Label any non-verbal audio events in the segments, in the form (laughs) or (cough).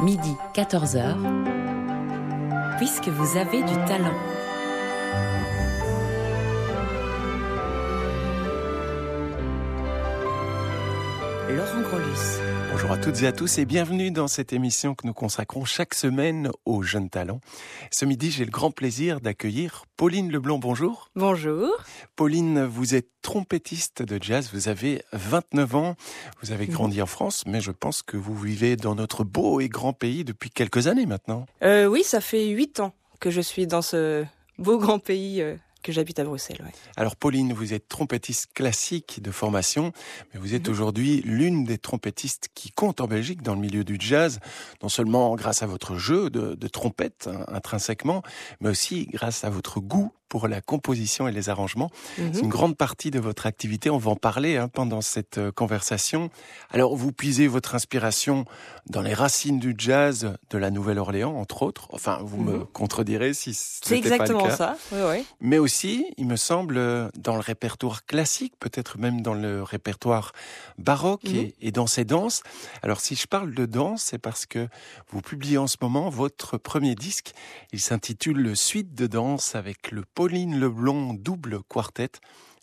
Midi 14h. Puisque vous avez du talent. Laurent Grolus. Bonjour à toutes et à tous et bienvenue dans cette émission que nous consacrons chaque semaine aux jeunes talents. Ce midi, j'ai le grand plaisir d'accueillir Pauline Leblanc. Bonjour. Bonjour. Pauline, vous êtes trompettiste de jazz, vous avez 29 ans, vous avez grandi en France, mais je pense que vous vivez dans notre beau et grand pays depuis quelques années maintenant. Euh, oui, ça fait 8 ans que je suis dans ce beau grand pays euh, que j'habite à Bruxelles. Ouais. Alors Pauline, vous êtes trompettiste classique de formation, mais vous êtes Mhm. aujourd'hui l'une des trompettistes qui comptent en Belgique dans le milieu du jazz, non seulement grâce à votre jeu de, de trompette hein, intrinsèquement, mais aussi grâce à votre goût pour la composition et les arrangements. Mhm. C'est une grande partie de votre activité, on va en parler hein, pendant cette euh, conversation. Alors vous puisez votre inspiration dans les racines du jazz de la Nouvelle-Orléans, entre autres. Enfin, vous me Mhm. contredirez si ce C'est n'était pas le exactement cas ça. Oui, oui. mais aussi, il me semble, dans le répertoire classique, peut-être même dans le répertoire baroque Mhm. et, et dans ces danses. Alors, si je parle de danse, c'est parce que vous publiez en ce moment votre premier disque. Il s'intitule Suite de danse avec le Pauline Leblond double quartet.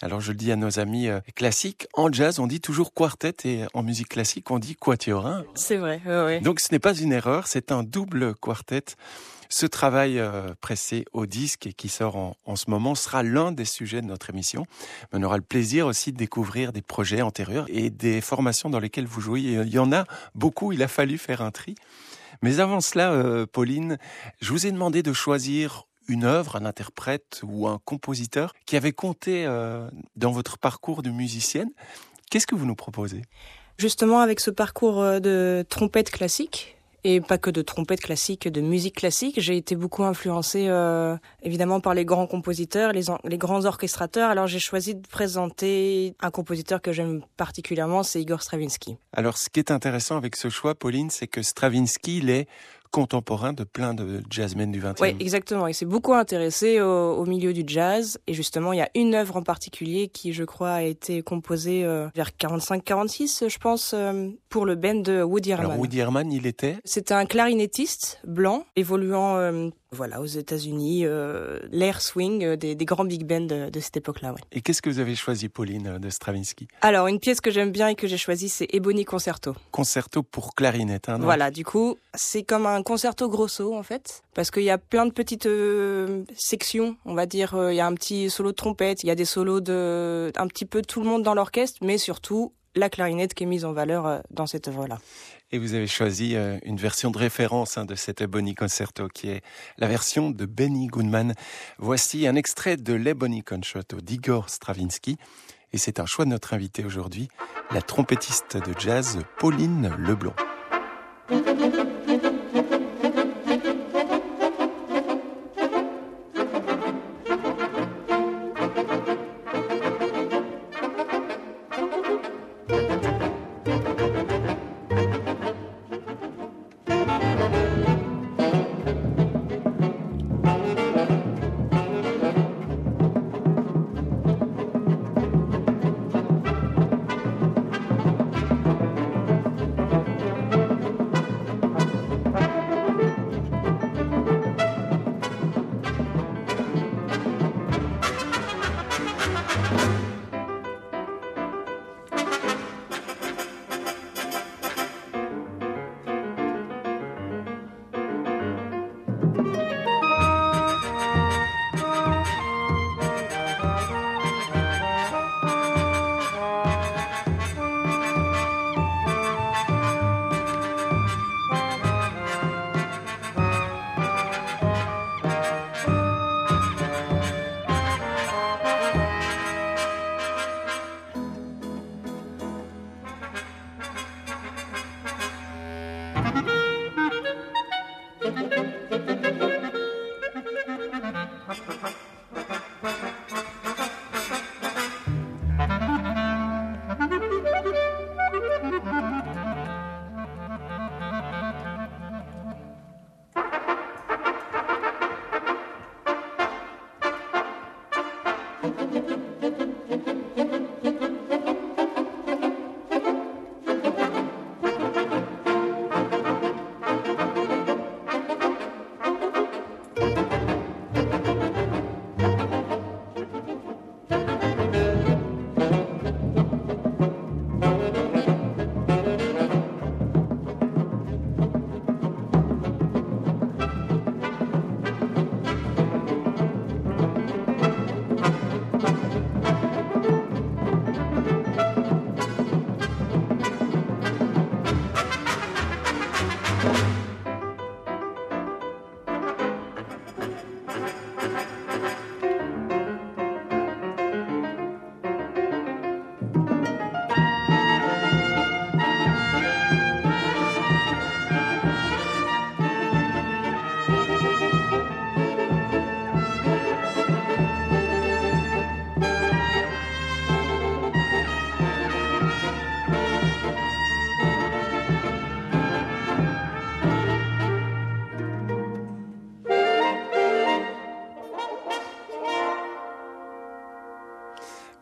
Alors, je le dis à nos amis euh, classiques, en jazz, on dit toujours quartet et en musique classique, on dit quatuor. hein. C'est vrai. Oui, oui. Donc ce n'est pas une erreur, c'est un double quartet. Ce travail euh, pressé au disque et qui sort en, en ce moment sera l'un des sujets de notre émission. On aura le plaisir aussi de découvrir des projets antérieurs et des formations dans lesquelles vous jouez. Il y en a beaucoup, il a fallu faire un tri. Mais avant cela, euh, Pauline, je vous ai demandé de choisir une œuvre, un interprète ou un compositeur qui avait compté euh, dans votre parcours de musicienne. Qu'est-ce que vous nous proposez? Justement, avec ce parcours euh, de trompette classique, et pas que de trompette classique, de musique classique, j'ai été beaucoup influencée euh, évidemment par les grands compositeurs, les, les grands orchestrateurs. Alors j'ai choisi de présenter un compositeur que j'aime particulièrement, c'est Igor Stravinsky. Alors, ce qui est intéressant avec ce choix, Pauline, c'est que Stravinsky, il est contemporain de plein de jazzmen du 20e. Oui, exactement. Il s'est beaucoup intéressé au, au milieu du jazz. Et justement, il y a une œuvre en particulier qui, je crois, a été composée euh, vers 45-46, je pense, euh, pour le band de Woody Herman. Alors, Woody Herman, il était C'était un clarinettiste blanc évoluant euh, voilà, aux États-Unis, euh, l'air swing euh, des, des grands big bands de, de cette époque-là. Ouais. Et qu'est-ce que vous avez choisi, Pauline, euh, de Stravinsky? Alors, une pièce que j'aime bien et que j'ai choisie, c'est Ebony Concerto. Concerto pour clarinette. Hein, non Voilà, du coup, c'est comme un concerto grosso en fait, parce qu'il y a plein de petites euh, sections, on va dire. Il y a un petit solo de trompette, il y a des solos de un petit peu tout le monde dans l'orchestre, mais surtout la clarinette qui est mise en valeur dans cette œuvre-là. Et vous avez choisi euh, une version de référence hein, de cet Ebony Concerto, qui est la version de Benny Goodman. Voici un extrait de l'Ebony Concerto d'Igor Stravinsky. Et c'est un choix de notre invité aujourd'hui, la trompettiste de jazz Pauline Leblond.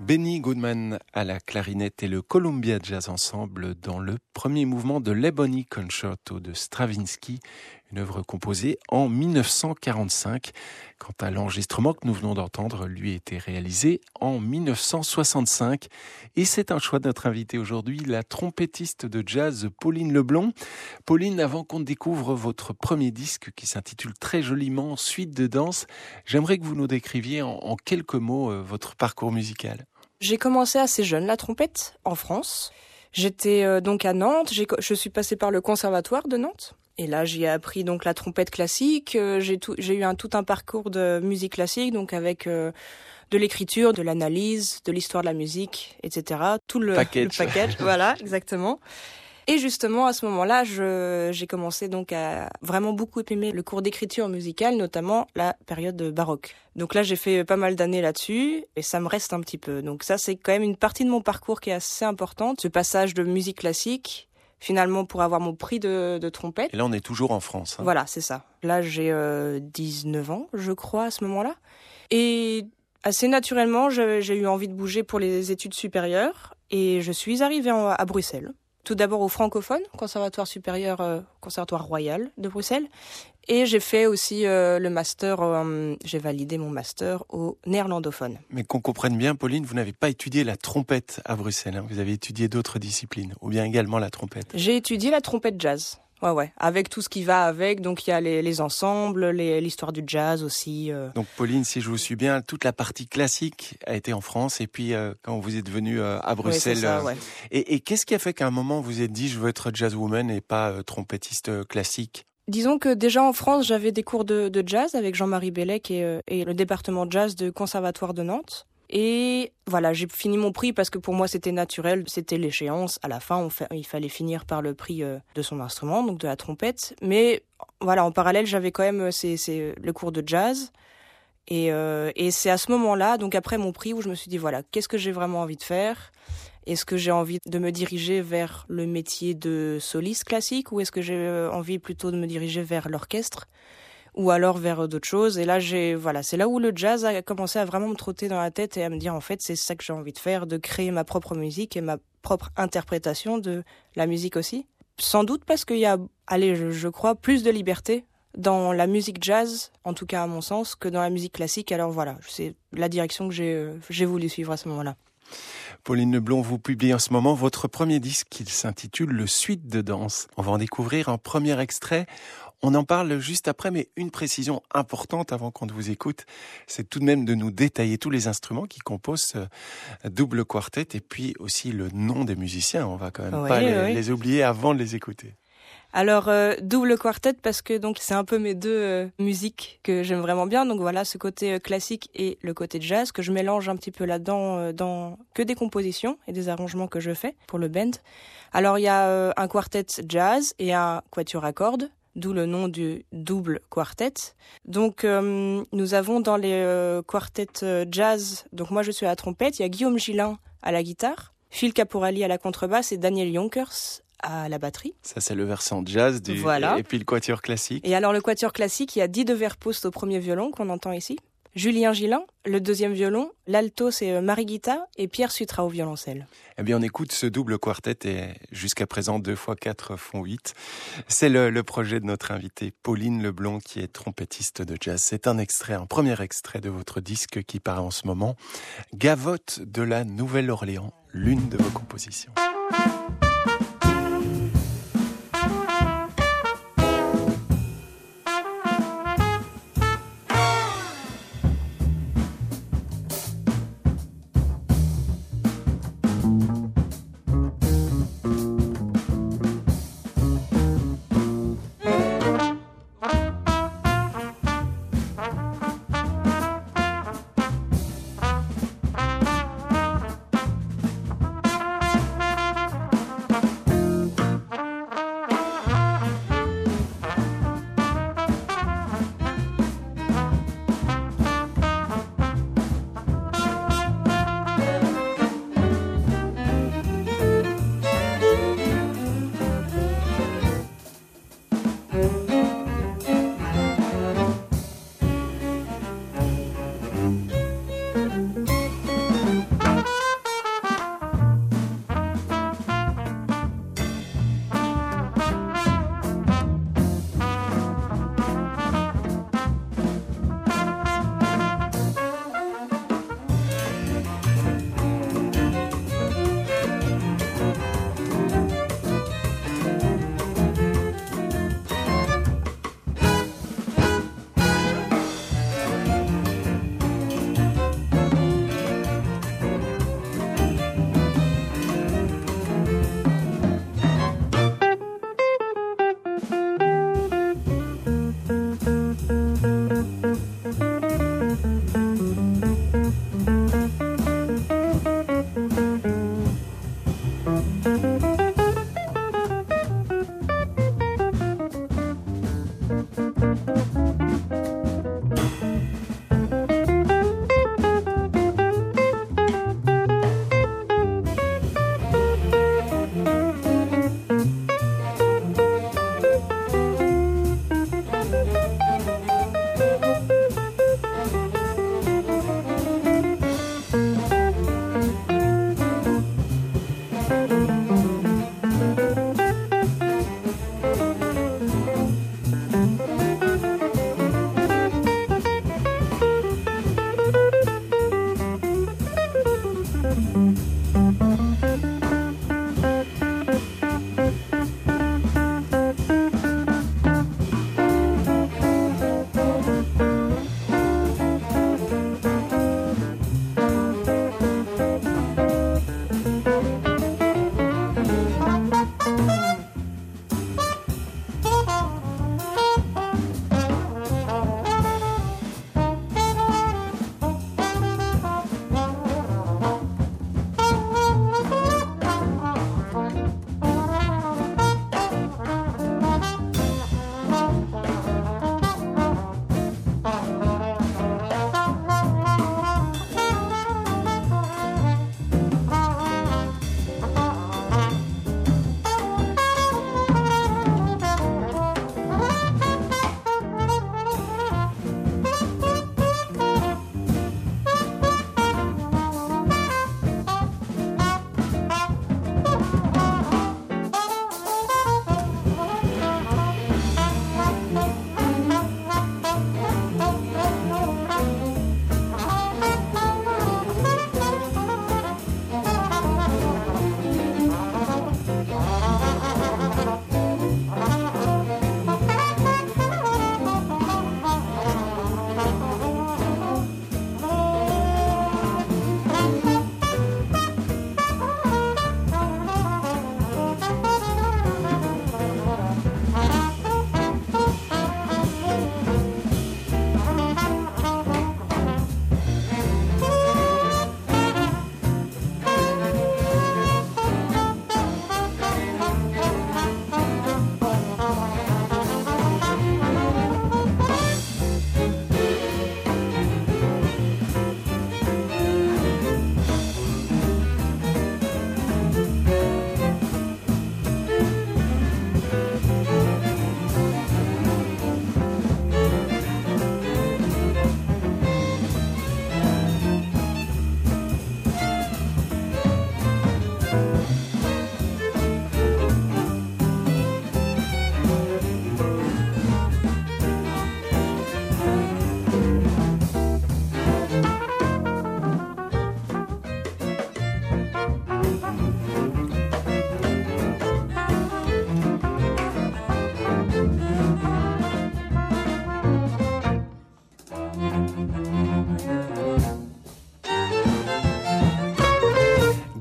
Benny Goodman à la clarinette et le Columbia Jazz Ensemble dans le premier mouvement de l'Ebony Concerto de Stravinsky, une œuvre composée en 1945. Quant à l'enregistrement que nous venons d'entendre, lui était réalisé en 1965. Et c'est un choix de notre invité aujourd'hui, la trompettiste de jazz Pauline Leblond. Pauline, avant qu'on découvre votre premier disque qui s'intitule très joliment Suite de danse, j'aimerais que vous nous décriviez en, quelques mots euh, votre parcours musical. J'ai commencé assez jeune la trompette en France. J'étais euh, donc à Nantes, je suis passée par le conservatoire de Nantes. Et là, j'ai appris donc la trompette classique. Euh, j'ai j'ai eu un tout un parcours de musique classique, donc avec euh, de l'écriture, de l'analyse, de l'histoire de la musique, etc. Tout le package. Le package voilà, (laughs) exactement. Et justement, à ce moment-là, j'ai commencé donc à vraiment beaucoup aimer le cours d'écriture musicale, notamment la période baroque. Donc là, j'ai fait pas mal d'années là-dessus et ça me reste un petit peu. Donc ça, c'est quand même une partie de mon parcours qui est assez importante. Ce passage de musique classique, finalement, pour avoir mon prix de, de trompette. Et là, on est toujours en France. Hein. Voilà, c'est ça. Là, j'ai euh, 19 ans, je crois, à ce moment-là. Et assez naturellement, j'ai eu envie de bouger pour les études supérieures et je suis arrivée à Bruxelles tout d'abord au francophone, conservatoire supérieur, euh, conservatoire royal de Bruxelles. Et j'ai fait aussi euh, le master, euh, j'ai validé mon master au néerlandophone. Mais qu'on comprenne bien, Pauline, vous n'avez pas étudié la trompette à Bruxelles, hein. vous avez étudié d'autres disciplines, ou bien également la trompette. J'ai étudié la trompette jazz. Ouais, ouais, avec tout ce qui va avec. Donc il y a les, les ensembles, l'histoire du jazz aussi. Euh. Donc Pauline, si je vous suis bien, toute la partie classique a été en France et puis euh, quand vous êtes venu euh, à Bruxelles. ça, ouais. Et, et qu'est-ce qui a fait qu'à un moment vous êtes dit je veux être jazzwoman et pas trompettiste classique? Disons que déjà en France, j'avais des cours de, de jazz avec Jean-Marie Bellec et, et le département de jazz du Conservatoire de Nantes. Et voilà, j'ai fini mon prix parce que pour moi c'était naturel, c'était l'échéance. À la fin, il fallait finir par le prix euh, de son instrument, donc de la trompette. Mais voilà, en parallèle, j'avais quand même euh, le cours de jazz. Et, euh, et c'est à ce moment-là, donc après mon prix, où je me suis dit voilà, qu'est-ce que j'ai vraiment envie de faire? Est-ce que j'ai envie de me diriger vers le métier de soliste classique ou est-ce que j'ai envie plutôt de me diriger vers l'orchestre? Ou alors vers d'autres choses. Et là, j'ai voilà, c'est là où le jazz a commencé à vraiment me trotter dans la tête et à me dire en fait, c'est ça que j'ai envie de faire, de créer ma propre musique et ma propre interprétation de la musique aussi. Sans doute parce qu'il y a, allez, je, crois, plus de liberté dans la musique jazz, en tout cas à mon sens, que dans la musique classique. Alors voilà, c'est la direction que j'ai euh, voulu suivre à ce moment-là. Pauline Leblond, vous publiez en ce moment votre premier disque qui s'intitule Le Suite de danse. On va en découvrir un premier extrait. On en parle juste après, mais une précision importante avant qu'on vous écoute, c'est tout de même de nous détailler tous les instruments qui composent ce double quartet et puis aussi le nom des musiciens. On va quand même pas les, oublier avant de les écouter. Alors euh, double quartet parce que donc c'est un peu mes deux euh, musiques que j'aime vraiment bien. Donc voilà ce côté euh, classique et le côté jazz que je mélange un petit peu là-dedans dans que des compositions et des arrangements que je fais pour le band. Alors il y a un quartet jazz et un quatuor à cordes d'où le nom du double quartet. Donc euh, nous avons dans les euh, quartets euh, jazz, donc moi je suis à la trompette, il y a Guillaume Gillin à la guitare, Phil Caporali à la contrebasse et Daniel Yonkers à la batterie. Ça c'est le versant jazz du voilà. et puis le quatuor classique. Et alors le quatuor classique, il y a de Verpost au premier violon qu'on entend ici. Julien Gillin, le deuxième violon, l'alto c'est euh, Marie Guita et Pierre Sutra au violoncelle. Eh bien on écoute ce double quartet et jusqu'à présent deux fois quatre font huit. C'est le, projet de notre invitée Pauline Leblond qui est trompettiste de jazz. C'est un extrait, un premier extrait de votre disque qui paraît en ce moment. Gavotte de la Nouvelle-Orléans, l'une de vos compositions.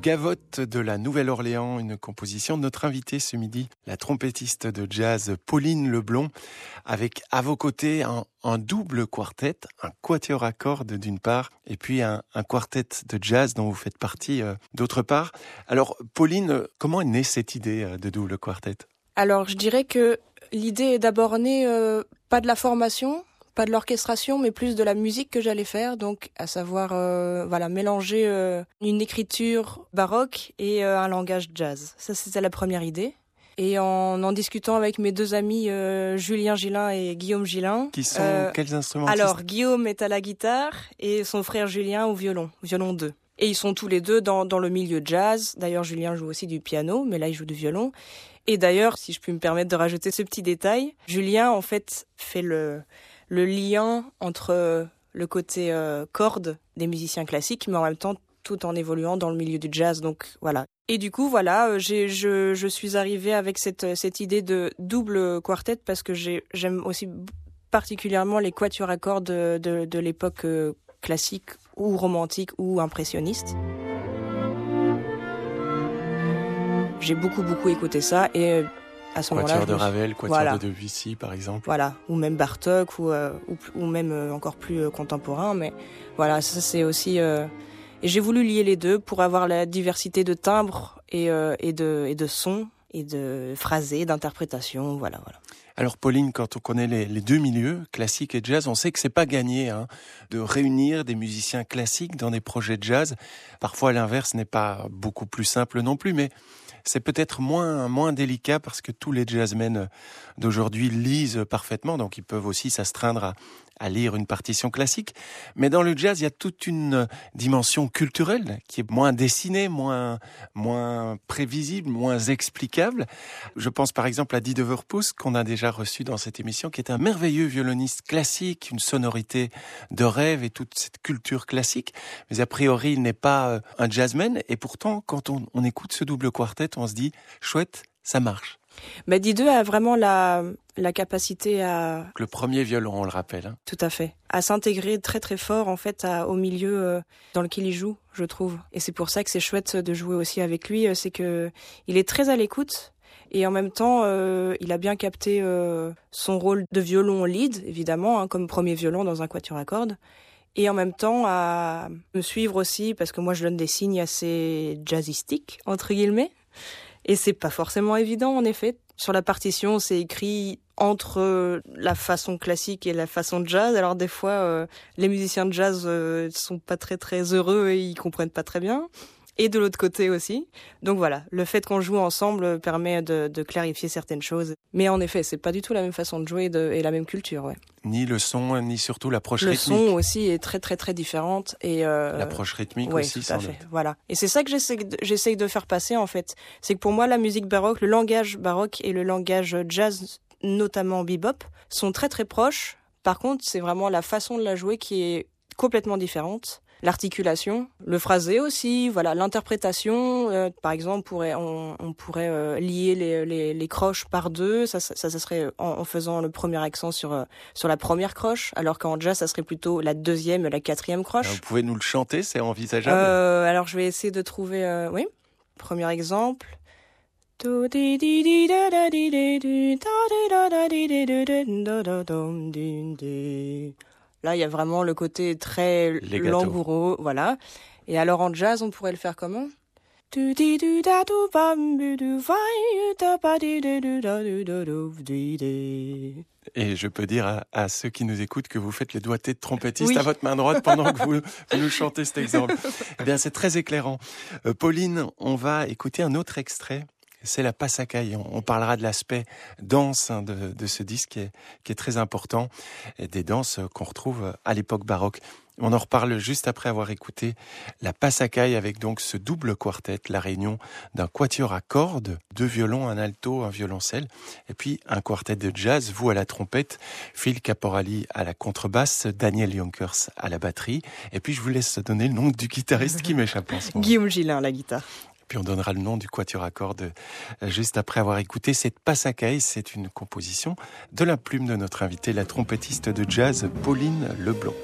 Gavotte de la Nouvelle-Orléans, une composition de notre invité ce midi, la trompettiste de jazz Pauline Leblon, avec à vos côtés un, double quartet, un quatuor à cordes d'une part, et puis un, quartet de jazz dont vous faites partie euh, d'autre part. Alors, Pauline, comment est née cette idée euh, de double quartet? Alors, je dirais que l'idée est d'abord née euh, pas de la formation, pas de l'orchestration, mais plus de la musique que j'allais faire, donc à savoir euh, voilà mélanger euh, une écriture baroque et euh, un langage jazz. Ça c'était la première idée. Et en en discutant avec mes deux amis Julien Gillin et Guillaume Gillin. Qui sont quels instruments Alors Guillaume est à la guitare et son frère Julien au violon, violon 2. Et ils sont tous les deux dans, dans le milieu jazz. D'ailleurs Julien joue aussi du piano, mais là il joue du violon. Et d'ailleurs, si je puis me permettre de rajouter ce petit détail, Julien en fait fait le le lien entre le côté euh, corde des musiciens classiques, mais en même temps tout en évoluant dans le milieu du jazz. Donc voilà. Et du coup, voilà, euh, je, je suis arrivée avec cette, cette idée de double quartet parce que j'aime aussi particulièrement les quatuors à cordes de, de, l'époque euh, classique ou romantique ou impressionniste. J'ai beaucoup beaucoup écouté ça et à ce moment-là. de Ravel, Quatuor de Debussy, par exemple. Voilà, ou même Bartok, ou, euh, ou, même euh, encore plus euh, contemporain. Mais voilà, ça c'est aussi. Et j'ai voulu lier les deux pour avoir la diversité de timbres et, et, de, et de sons, et de phrasés, d'interprétations. Voilà, voilà. Alors Pauline, quand on connaît les, les, deux milieux, classique et jazz, on sait que c'est pas gagné hein, de réunir des musiciens classiques dans des projets de jazz. Parfois l'inverse n'est pas beaucoup plus simple non plus, mais c'est peut-être moins moins délicat parce que tous les jazzmen d'aujourd'hui lisent parfaitement, donc ils peuvent aussi s'astreindre à, à lire une partition classique. Mais dans le jazz, il y a toute une dimension culturelle qui est moins dessinée, moins, moins prévisible, moins explicable. Je pense par exemple à Didi Verpoos, qu'on a déjà reçu dans cette émission, qui est un merveilleux violoniste classique, une sonorité de rêve et toute cette culture classique. Mais a priori, il n'est pas euh, un jazzman. Et pourtant, quand on écoute ce double quartet, on se dit, chouette, ça marche. Mais Dideux a vraiment la, la capacité à... Le premier violon, on le rappelle. Hein. Tout à fait. À s'intégrer très très fort en fait au milieu euh, dans lequel il joue, je trouve. Et c'est pour ça que c'est chouette de jouer aussi avec lui, euh, c'est que il est très à l'écoute. Et en même temps, euh, il a bien capté son rôle de violon lead, évidemment, hein, comme premier violon dans un quatuor à cordes. Et en même temps, à me suivre aussi, parce que moi, je donne des signes assez jazzistiques, entre guillemets. Et c'est pas forcément évident, en effet. Sur la partition, c'est écrit entre la façon classique et la façon jazz. Alors des fois, euh, les musiciens de jazz euh, sont pas très très heureux et ils comprennent pas très bien et de l'autre côté aussi. Donc voilà, le fait qu'on joue ensemble permet de, de, clarifier certaines choses. Mais en effet, c'est pas du tout la même façon de jouer de, et la même culture, ouais. Ni le son, ni surtout l'approche rythmique. Le son aussi est très très très différente et euh, l'approche rythmique aussi. Tout à fait. Voilà. Et c'est ça que j'essaie j'essaie de faire passer en fait. C'est que pour moi, la musique baroque, le langage baroque et le langage jazz, notamment bebop, sont très très proches. Par contre, c'est vraiment la façon de la jouer qui est complètement différente l'articulation, le phrasé aussi, voilà, l'interprétation. Euh, par exemple, pourrait, on, on pourrait euh, lier les, les, les, croches par deux. Ça, ça, ça serait en, faisant le premier accent sur euh, sur la première croche, alors qu'en jazz, ça serait plutôt la deuxième et la quatrième croche. vous pouvez nous le chanter, c'est envisageable. alors, je vais essayer de trouver. oui, premier exemple. Là, il y a vraiment le côté très langoureux, voilà. Et alors en jazz, on pourrait le faire comment? Et je peux dire à, ceux qui nous écoutent que vous faites les doigtés de trompettiste à votre main droite pendant que (laughs) vous, nous chantez cet exemple. Eh bien, c'est très éclairant. Euh, Pauline, on va écouter un autre extrait c'est la passacaille. On, parlera de l'aspect danse hein, de, ce disque qui est, très important, et des danses qu'on retrouve à l'époque baroque. On en reparle juste après avoir écouté la passacaille avec donc ce double quartet, la réunion d'un quatuor à cordes, deux violons, un alto, un violoncelle, et puis un quartet de jazz, vous à la trompette, Phil Caporali à la contrebasse, Daniel Yonkers à la batterie, et puis je vous laisse donner le nom du guitariste qui m'échappe en ce moment. Guillaume Gillin la guitare. Puis on donnera le nom du quatuor à cordes euh, juste après avoir écouté cette Passacaille. C'est une composition de la plume de notre invité, la trompettiste de jazz Pauline Leblanc.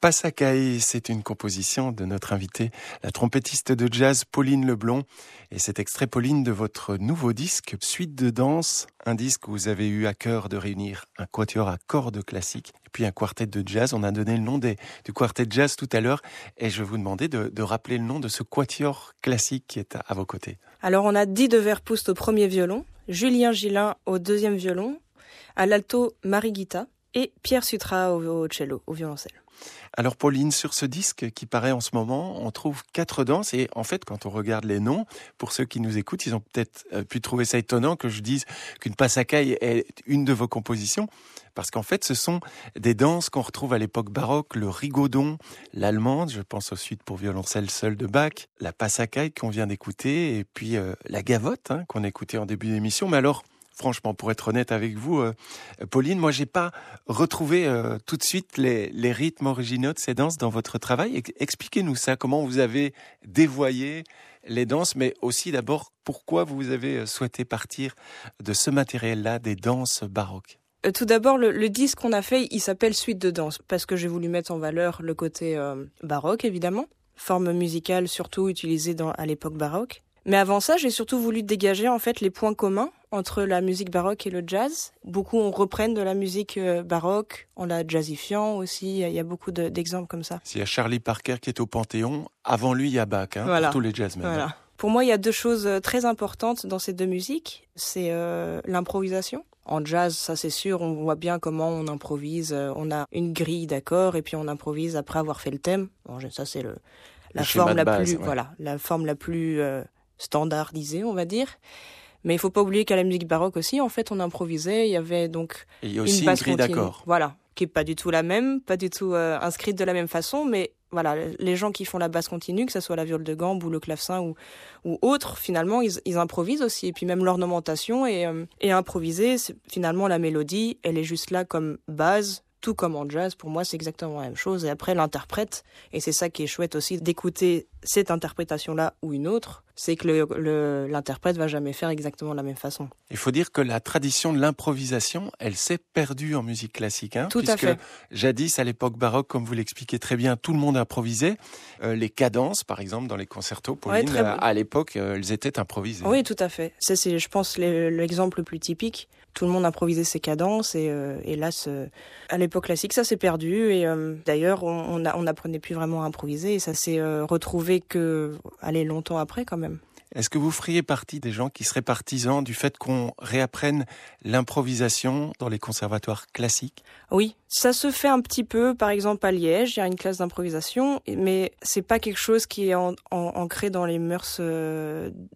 Passacaille, c'est une composition de notre invitée, la trompettiste de jazz Pauline Leblond. Et cet extrait, Pauline, de votre nouveau disque, Suite de danse, un disque où vous avez eu à cœur de réunir un quatuor à cordes classiques et puis un quartet de jazz. On a donné le nom des, du quartet de jazz tout à l'heure et je vais vous demander de, rappeler le nom de ce quatuor classique qui est à, vos côtés. Alors, on a Di de Verpoust au premier violon, Julien Gillin au deuxième violon, à l'alto Marie Guita et Pierre Sutra au cello, au violoncelle. Alors Pauline, sur ce disque qui paraît en ce moment, on trouve quatre danses et en fait quand on regarde les noms, pour ceux qui nous écoutent, ils ont peut-être euh, pu trouver ça étonnant que je dise qu'une passacaille est une de vos compositions parce qu'en fait ce sont des danses qu'on retrouve à l'époque baroque, le rigodon, l'allemande, je pense aux suites pour violoncelle seul de Bach, la passacaille qu'on vient d'écouter et puis euh, la gavotte hein, qu'on écoutait en début d'émission. Mais alors franchement, pour être honnête avec vous, euh, Pauline, moi, j'ai pas retrouvé euh, tout de suite les, rythmes originaux de ces danses dans votre travail. Expliquez-nous ça, comment vous avez dévoyé les danses, mais aussi d'abord, pourquoi vous avez euh, souhaité partir de ce matériel-là, des danses baroques? Tout d'abord, le, disque qu'on a fait, il s'appelle Suite de danse, parce que j'ai voulu mettre en valeur le côté baroque, évidemment, forme musicale surtout utilisée dans, à l'époque baroque. Mais avant ça, j'ai surtout voulu dégager en fait les points communs entre la musique baroque et le jazz. Beaucoup on reprenne de la musique euh, baroque en la jazzifiant aussi. Il y a beaucoup d'exemples comme ça. S'il y a Charlie Parker qui est au Panthéon, avant lui il y a Bach, hein, pour tous les jazzmen. Voilà. Pour moi, il y a deux choses euh, très importantes dans ces deux musiques. C'est euh, l'improvisation. En jazz, ça c'est sûr, on voit bien comment on improvise. On a une grille d'accords et puis on improvise après avoir fait le thème. Bon, ça c'est le la forme la plus voilà la forme la plus standardisé, on va dire. Mais il faut pas oublier qu'à la musique baroque aussi, en fait, on improvisait. Il y avait donc il y a aussi une, grille. Voilà, qui est pas du tout la même, pas du tout euh, inscrite de la même façon, mais voilà, les gens qui font la basse continue, que ce soit la viole de gambe ou le clavecin ou, ou autre, finalement, ils, improvisent aussi. Et puis même l'ornementation est, euh, est improvisée. Finalement, la mélodie, elle est juste là comme base, tout comme en jazz, pour moi, c'est exactement la même chose. Et après, l'interprète, et c'est ça qui est chouette aussi d'écouter cette interprétation-là ou une autre, c'est que l'interprète va jamais faire exactement de la même façon. Il faut dire que la tradition de l'improvisation, elle s'est perdue en musique classique. Hein, tout puisque à fait. Jadis, à l'époque baroque, comme vous l'expliquez très bien, tout le monde improvisait. Euh, les cadences, par exemple, dans les concertos, Pauline, à l'époque, euh, elles étaient improvisées. Oui, tout à fait. C'est, je pense, l'exemple le plus typique tout le monde improvisait ses cadences et, euh, là, ce, à l'époque classique, ça s'est perdu et euh, d'ailleurs, on n'apprenait on plus vraiment à improviser et ça s'est euh, retrouvé que, allez, longtemps après quand même. Est-ce que vous feriez partie des gens qui seraient partisans du fait qu'on réapprenne l'improvisation dans les conservatoires classiques? Oui, ça se fait un petit peu. Par exemple, à Liège, il y a une classe d'improvisation, mais c'est pas quelque chose qui est ancré dans les mœurs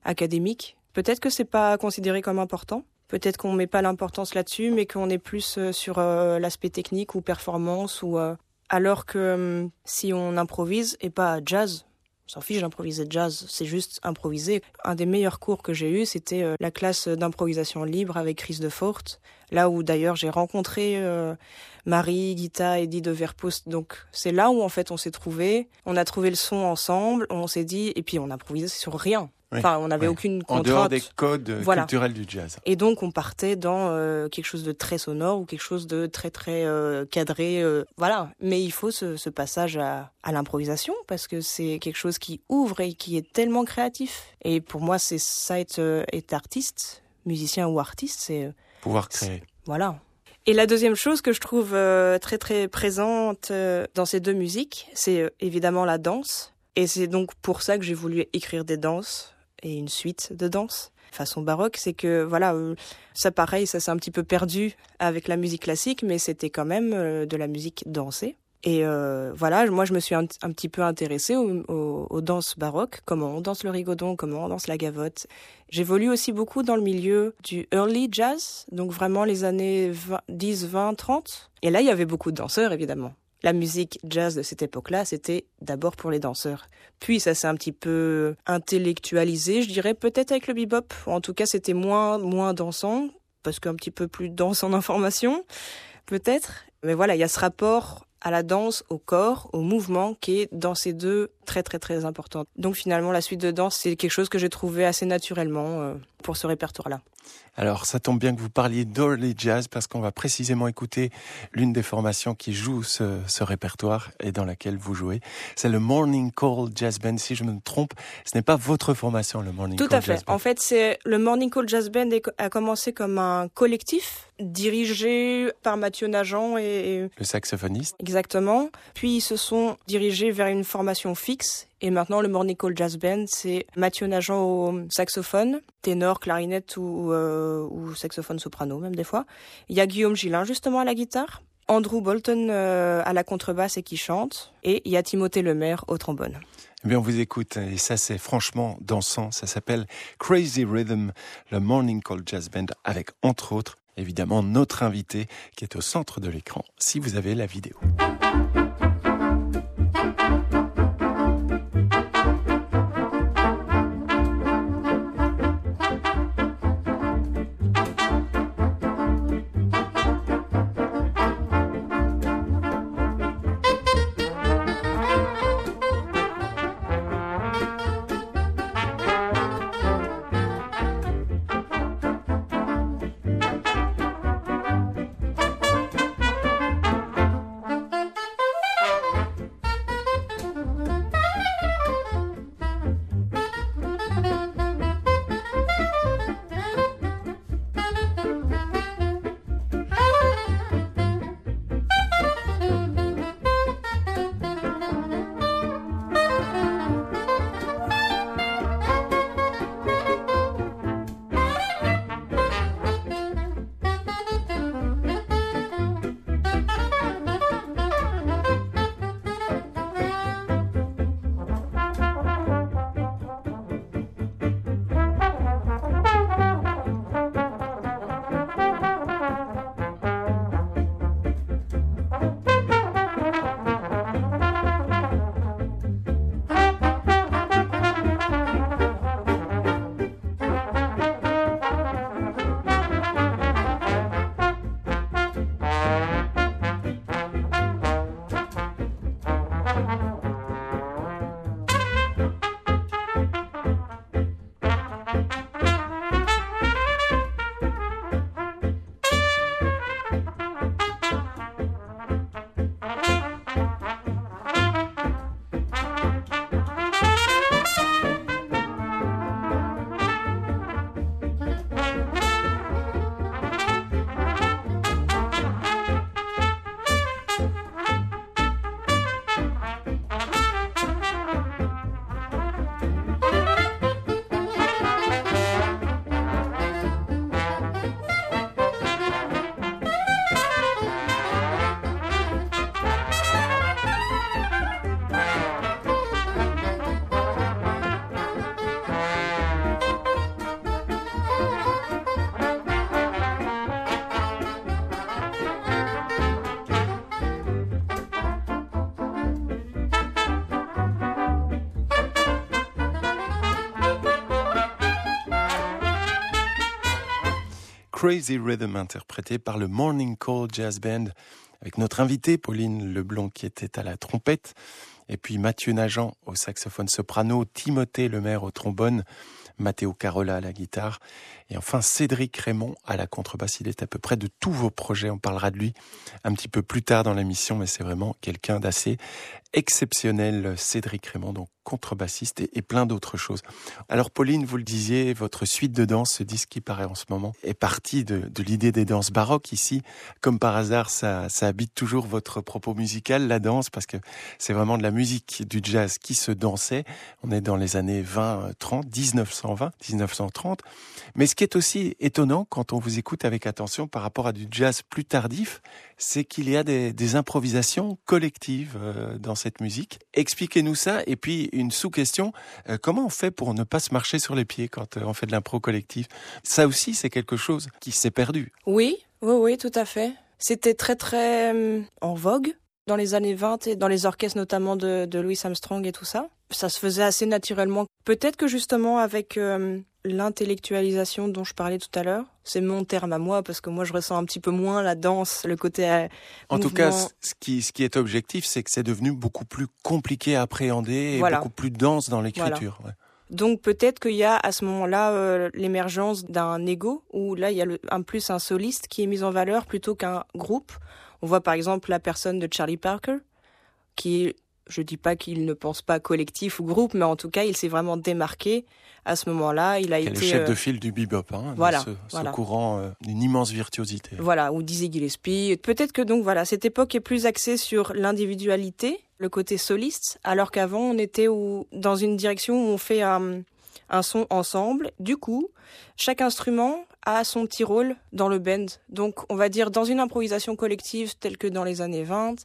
académiques. Peut-être que c'est pas considéré comme important. Peut-être qu'on met pas l'importance là-dessus, mais qu'on est plus euh, sur euh, l'aspect technique ou performance ou euh, alors que hum, si on improvise et pas jazz, on s'en fiche d'improviser jazz, c'est juste improviser. Un des meilleurs cours que j'ai eu, c'était la classe d'improvisation libre avec Chris de Forte, là où d'ailleurs j'ai rencontré Marie, Guita et Eddie de Verpost. Donc c'est là où en fait on s'est trouvé, on a trouvé le son ensemble, on s'est dit et puis on improvisait sur rien. Enfin, on n'avait aucune contrainte. En dehors des codes culturels du jazz. Et donc, on partait dans euh, quelque chose de très sonore ou quelque chose de très très euh, cadré. Euh, voilà. Mais il faut ce, ce passage à, à l'improvisation parce que c'est quelque chose qui ouvre et qui est tellement créatif. Et pour moi, c'est ça être, être artiste, musicien ou artiste, c'est pouvoir créer. Voilà. Et la deuxième chose que je trouve très très présente dans ces deux musiques, c'est évidemment la danse. Et c'est donc pour ça que j'ai voulu écrire des danses et une suite de danse façon baroque, c'est que voilà, euh, ça pareil, ça s'est un petit peu perdu avec la musique classique, mais c'était quand même euh, de la musique dansée. Et euh, voilà, moi je me suis un, petit peu intéressée aux, danses baroques, comment on danse le rigodon, comment on danse la gavotte. J'évolue aussi beaucoup dans le milieu du early jazz, donc vraiment les années 10, 20, 30. Et là, il y avait beaucoup de danseurs, évidemment la musique jazz de cette époque-là, c'était d'abord pour les danseurs. Puis ça s'est un petit peu intellectualisé, je dirais peut-être avec le bebop. En tout cas, c'était moins moins dansant parce qu'un petit peu plus dense en information, peut-être. Mais voilà, il y a ce rapport à la danse, au corps, au mouvement qui est dans ces deux très très très importante. Donc finalement, la suite de danse, c'est quelque chose que j'ai trouvé assez naturellement euh, pour ce répertoire-là. Alors, ça tombe bien que vous parliez d'early jazz parce qu'on va précisément écouter l'une des formations qui joue ce, ce, répertoire et dans laquelle vous jouez. C'est le Morning Call Jazz Band. Si je me trompe, ce n'est pas votre formation, le Morning Call Jazz Band. Tout à fait. En fait, c'est le Morning Call Jazz Band a commencé comme un collectif dirigé par Mathieu Nagent et le saxophoniste. Exactement. Puis ils se sont dirigés vers une formation fixe et maintenant, le Morning Call Jazz Band, c'est Mathieu Nagent au saxophone, ténor, clarinette ou, euh, ou saxophone soprano même des fois. Il y a Guillaume Gillin justement à la guitare, Andrew Bolton euh, à la contrebasse et qui chante, et il y a Timothée Lemaire au trombone. Eh bien, on vous écoute et ça c'est franchement dansant. Ça s'appelle Crazy Rhythm, le Morning Call Jazz Band avec entre autres évidemment notre invité qui est au centre de l'écran si vous avez la vidéo. Crazy Rhythm interprété par le Morning Call Jazz Band avec notre invité Pauline Leblond qui était à la trompette et puis Mathieu Nagent au saxophone soprano, Timothée Lemaire au trombone, Matteo Carola à la guitare et enfin Cédric Raymond à la contrebasse. Il est à peu près de tous vos projets. On parlera de lui un petit peu plus tard dans l'émission, mais c'est vraiment quelqu'un d'assez exceptionnel, Cédric Raymond, donc contrebassiste et, plein d'autres choses. Alors Pauline, vous le disiez, votre suite de danse, ce disque qui paraît en ce moment, est parti de, l'idée des danses baroques ici. Comme par hasard, ça, ça habite toujours votre propos musical, la danse, parce que c'est vraiment de la musique du jazz qui se dansait. On est dans les années 20, 30, 1920, 1930. Mais ce qui est aussi étonnant quand on vous écoute avec attention par rapport à du jazz plus tardif, c'est qu'il y a des, improvisations collectives euh, dans cette musique. Expliquez-nous ça. Et puis, une sous-question, euh, comment on fait pour ne pas se marcher sur les pieds quand euh, on fait de l'impro collectif? Ça aussi, c'est quelque chose qui s'est perdu. Oui, oui, oui, tout à fait. C'était très, très en vogue dans les années 20 et dans les orchestres notamment de Louis Armstrong et tout ça. Ça se faisait assez naturellement. Peut-être que justement avec l'intellectualisation dont je parlais tout à l'heure. C'est mon terme à moi parce que moi je ressens un petit peu moins la danse, le côté. Euh, en tout cas, ce qui, ce qui est objectif, c'est que c'est devenu beaucoup plus compliqué à appréhender et beaucoup plus dense dans l'écriture. Donc peut-être qu'il y a à ce moment-là euh, l'émergence d'un ego où là il y a un plus un soliste qui est mis en valeur plutôt qu'un groupe. On voit par exemple la personne de Charlie Parker qui est je dis pas qu'il ne pense pas collectif ou groupe, mais en tout cas, il s'est vraiment démarqué à ce moment-là. Il a été le chef de euh, file du bebop, hein, voilà, ce, courant euh, d'une immense virtuosité. Voilà, ou Dizzy Gillespie. Peut-être que donc voilà, cette époque est plus axée sur l'individualité, le côté soliste, alors qu'avant on était dans une direction où on fait un, un son ensemble. Du coup, chaque instrument a son petit rôle dans le band. Donc, on va dire dans une improvisation collective telle que dans les années 20,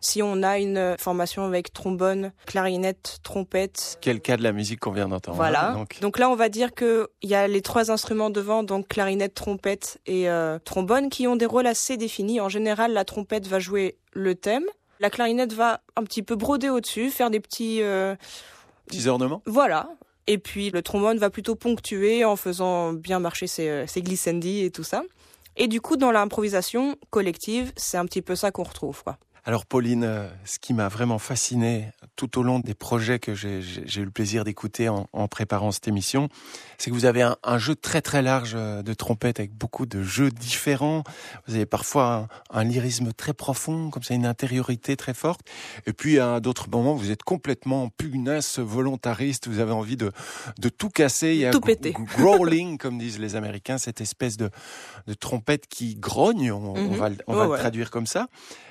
si on a une formation avec trombone, clarinette, trompette. Quel cas de la musique qu'on vient d'entendre. Voilà. Hein, donc. là, on va dire qu'il y a les trois instruments devant, donc clarinette, trompette et euh, trombone, qui ont des rôles assez définis. En général, la trompette va jouer le thème. La clarinette va un petit peu broder au-dessus, faire des petits... Euh, petits ornements Voilà, et puis le trombone va plutôt ponctuer en faisant bien marcher ses, euh, ses glissandi et tout ça. Et du coup, dans l'improvisation collective, c'est un petit peu ça qu'on retrouve. Quoi. Alors Pauline, euh, ce qui m'a vraiment fasciné tout au long des projets que j'ai eu le plaisir d'écouter en, préparant cette émission, c'est que vous avez un, jeu très très large euh, de trompette avec beaucoup de jeux différents. Vous avez parfois un, lyrisme très profond, comme ça une intériorité très forte. Et puis à d'autres moments, vous êtes complètement pugnace, volontariste. Vous avez envie de, de tout casser. Il y a tout péter. Growling, (laughs) comme disent les Américains, cette espèce de, de trompette qui grogne. On, mhm. va, on va le traduire comme ça.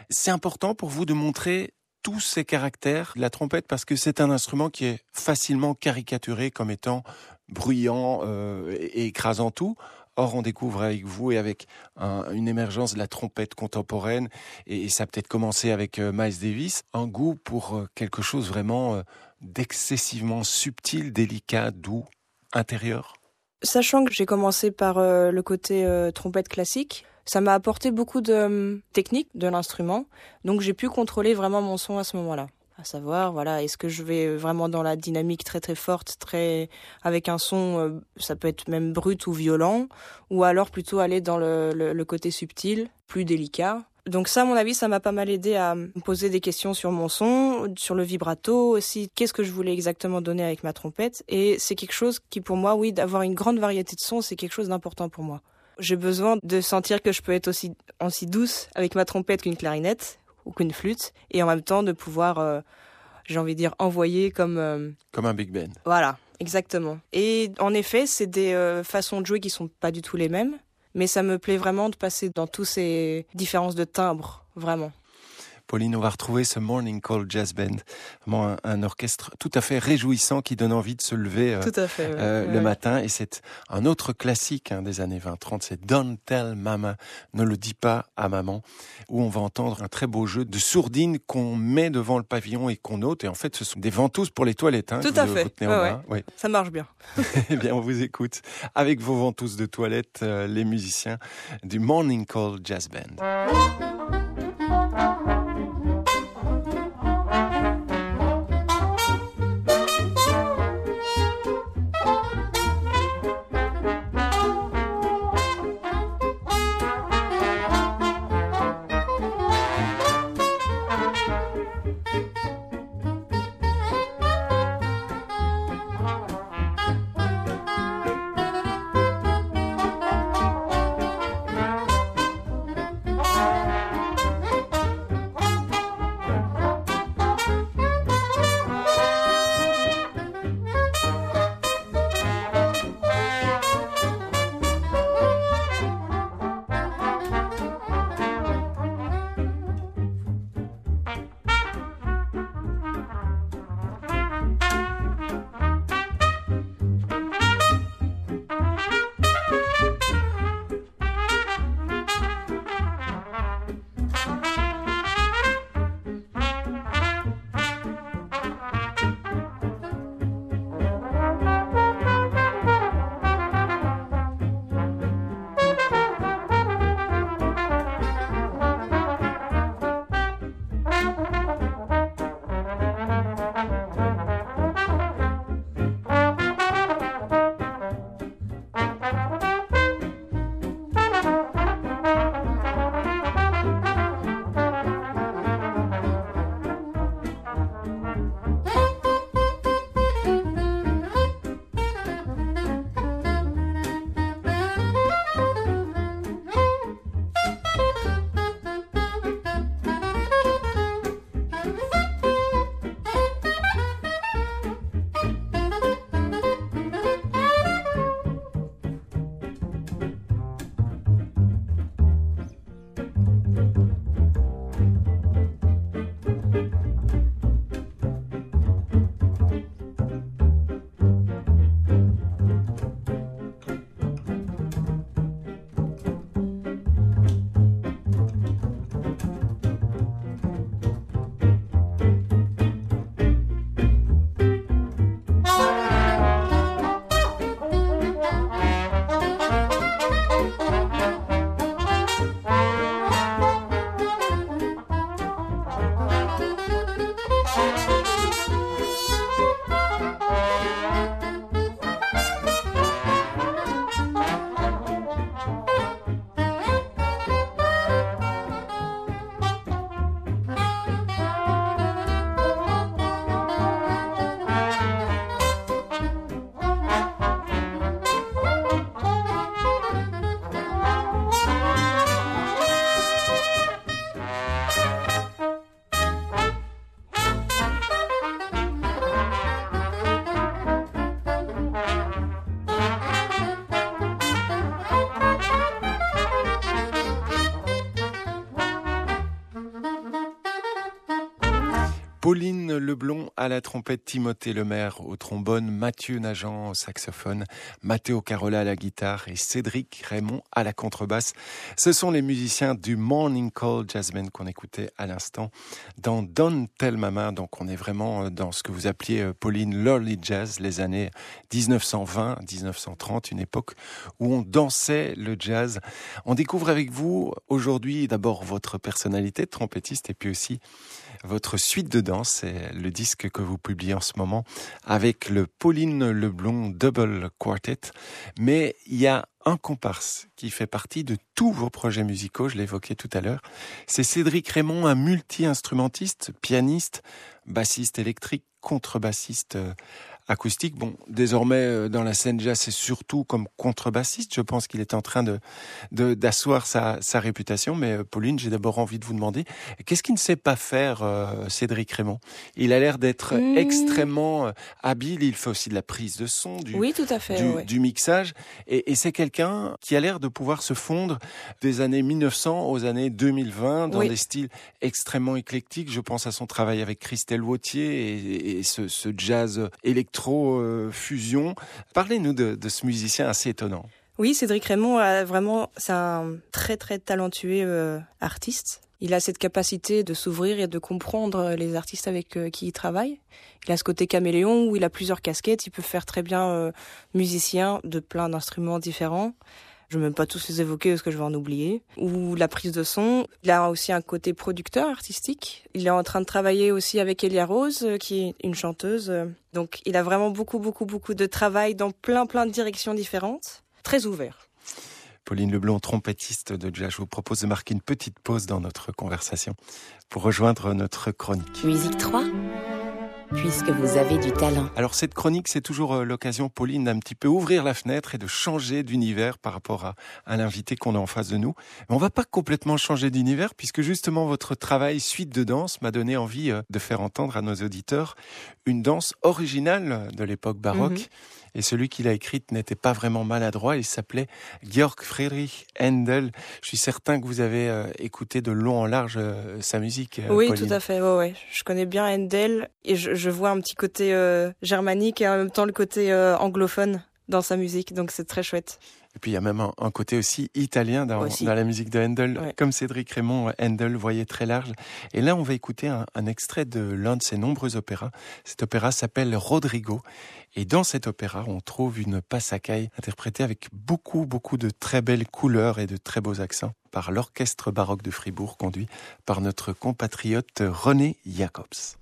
C'est important pour vous de montrer tous ces caractères de la trompette parce que c'est un instrument qui est facilement caricaturé comme étant bruyant euh, et écrasant tout. Or, on découvre avec vous et avec une émergence de la trompette contemporaine, et, ça a peut-être commencé avec euh, Miles Davis, un goût pour euh, quelque chose vraiment d'excessivement subtil, délicat, doux, intérieur. Sachant que j'ai commencé par le côté trompette classique, ça m'a apporté beaucoup de hum, technique de l'instrument, donc j'ai pu contrôler vraiment mon son à ce moment-là. À savoir, voilà, est-ce que je vais vraiment dans la dynamique très très forte, très avec un son, euh, ça peut être même brut ou violent, ou alors plutôt aller dans le, le, côté subtil, plus délicat. Donc ça, à mon avis, ça m'a pas mal aidé à me poser des questions sur mon son, sur le vibrato aussi, qu'est-ce que je voulais exactement donner avec ma trompette? Et c'est quelque chose qui, pour moi, oui, d'avoir une grande variété de sons, c'est quelque chose d'important pour moi. J'ai besoin de sentir que je peux être aussi, aussi douce avec ma trompette qu'une clarinette ou qu'une flûte, et en même temps de pouvoir, euh, j'ai envie de dire, envoyer comme... Euh, comme un big band. Voilà, exactement. Et en effet, c'est des euh, façons de jouer qui sont pas du tout les mêmes, mais ça me plaît vraiment de passer dans tous ces différences de timbre, vraiment. Pauline, on va retrouver ce Morning Call Jazz Band, vraiment un, orchestre tout à fait réjouissant qui donne envie de se lever euh, euh, le matin. Et c'est un autre classique hein, des années 20-30, c'est Don't Tell Mama, ne le dis pas à maman, où on va entendre un très beau jeu de sourdine qu'on met devant le pavillon et qu'on ôte. Et en fait, ce sont des ventouses pour les toilettes. Hein, tout à fait. Ça marche bien. (laughs) eh bien, on vous écoute avec vos ventouses de toilette, euh, les musiciens du Morning Call Jazz Band. Pauline Leblon à la trompette, Timothée Lemaire au trombone, Mathieu Nagent au saxophone, Matteo Carola à la guitare et Cédric Raymond à la contrebasse. Ce sont les musiciens du Morning Call Jazzmen qu'on écoutait à l'instant dans Don't Tell Mama. Donc on est vraiment dans ce que vous appeliez euh, Pauline l'early jazz, les années 1920-1930, une époque où on dansait le jazz. On découvre avec vous aujourd'hui d'abord votre personnalité de trompettiste et puis aussi votre suite de danse. C'est le disque que vous publiez en ce moment avec le Pauline Leblond Double Quartet. Mais il y a un comparse qui fait partie de tous vos projets musicaux, je l'évoquais tout à l'heure. C'est Cédric Raymond, un multi-instrumentiste, pianiste, bassiste électrique, contrebassiste euh, acoustique. Bon, désormais euh, dans la scène jazz, c'est surtout comme contrebassiste. Je pense qu'il est en train de d'asseoir sa, sa réputation. Mais euh, Pauline, j'ai d'abord envie de vous demander qu'est-ce qu'il ne sait pas faire, euh, Cédric Raymond? Il a l'air d'être mmh. extrêmement habile. Il fait aussi de la prise de son, du, oui, tout à fait, du, du mixage, et, et c'est quelqu'un qui a l'air de pouvoir se fondre des années 1900 aux années 2020 dans des styles extrêmement éclectiques. Je pense à son travail avec Christelle Wautier et, et ce, ce jazz électrique fusion Parlez-nous de, ce musicien assez étonnant. Oui, Cédric Raymond a vraiment, c'est un très très talentueux euh, artiste. Il a cette capacité de s'ouvrir et de comprendre les artistes avec euh, qui il travaille. Il a ce côté caméléon où il a plusieurs casquettes. Il peut faire très bien euh, musicien de plein d'instruments différents. Je ne vais même pas tous les évoquer parce que je vais en oublier. Ou la prise de son. Il a aussi un côté producteur artistique. Il est en train de travailler aussi avec Elia Rose, euh, qui est une chanteuse. Donc il a vraiment beaucoup, beaucoup, beaucoup de travail dans plein, plein de directions différentes. Très ouvert. Pauline Leblond, trompettiste de jazz, je vous propose de marquer une petite pause dans notre conversation pour rejoindre notre chronique. Musique 3 puisque vous avez du talent. Alors cette chronique, c'est toujours euh, l'occasion, Pauline, d'un petit peu ouvrir la fenêtre et de changer d'univers par rapport à, à l'invité qu'on a en face de nous. Mais on va pas complètement changer d'univers puisque justement votre travail suite de danse m'a donné envie euh, de faire entendre à nos auditeurs une danse originale de l'époque baroque. Mhm et celui qui l'a écrite n'était pas vraiment maladroit. Il s'appelait Georg Friedrich Handel. Je suis certain que vous avez euh, écouté de long en large euh, sa musique. Euh, oui, tout à fait. Ouais, ouais. Je connais bien Handel et je, je vois un petit côté germanique et en même temps le côté anglophone dans sa musique. Donc c'est très chouette. Et puis il y a même un, côté aussi italien dans, dans, la musique de Handel. Comme Cédric Raymond, Handel voyait très large. Et là, on va écouter un, un extrait de l'un de ses nombreux opéras. Cet opéra s'appelle Rodrigo. Et dans cet opéra, on trouve une passacaille interprétée avec beaucoup, beaucoup de très belles couleurs et de très beaux accents par l'orchestre baroque de Fribourg conduit par notre compatriote René Jacobs.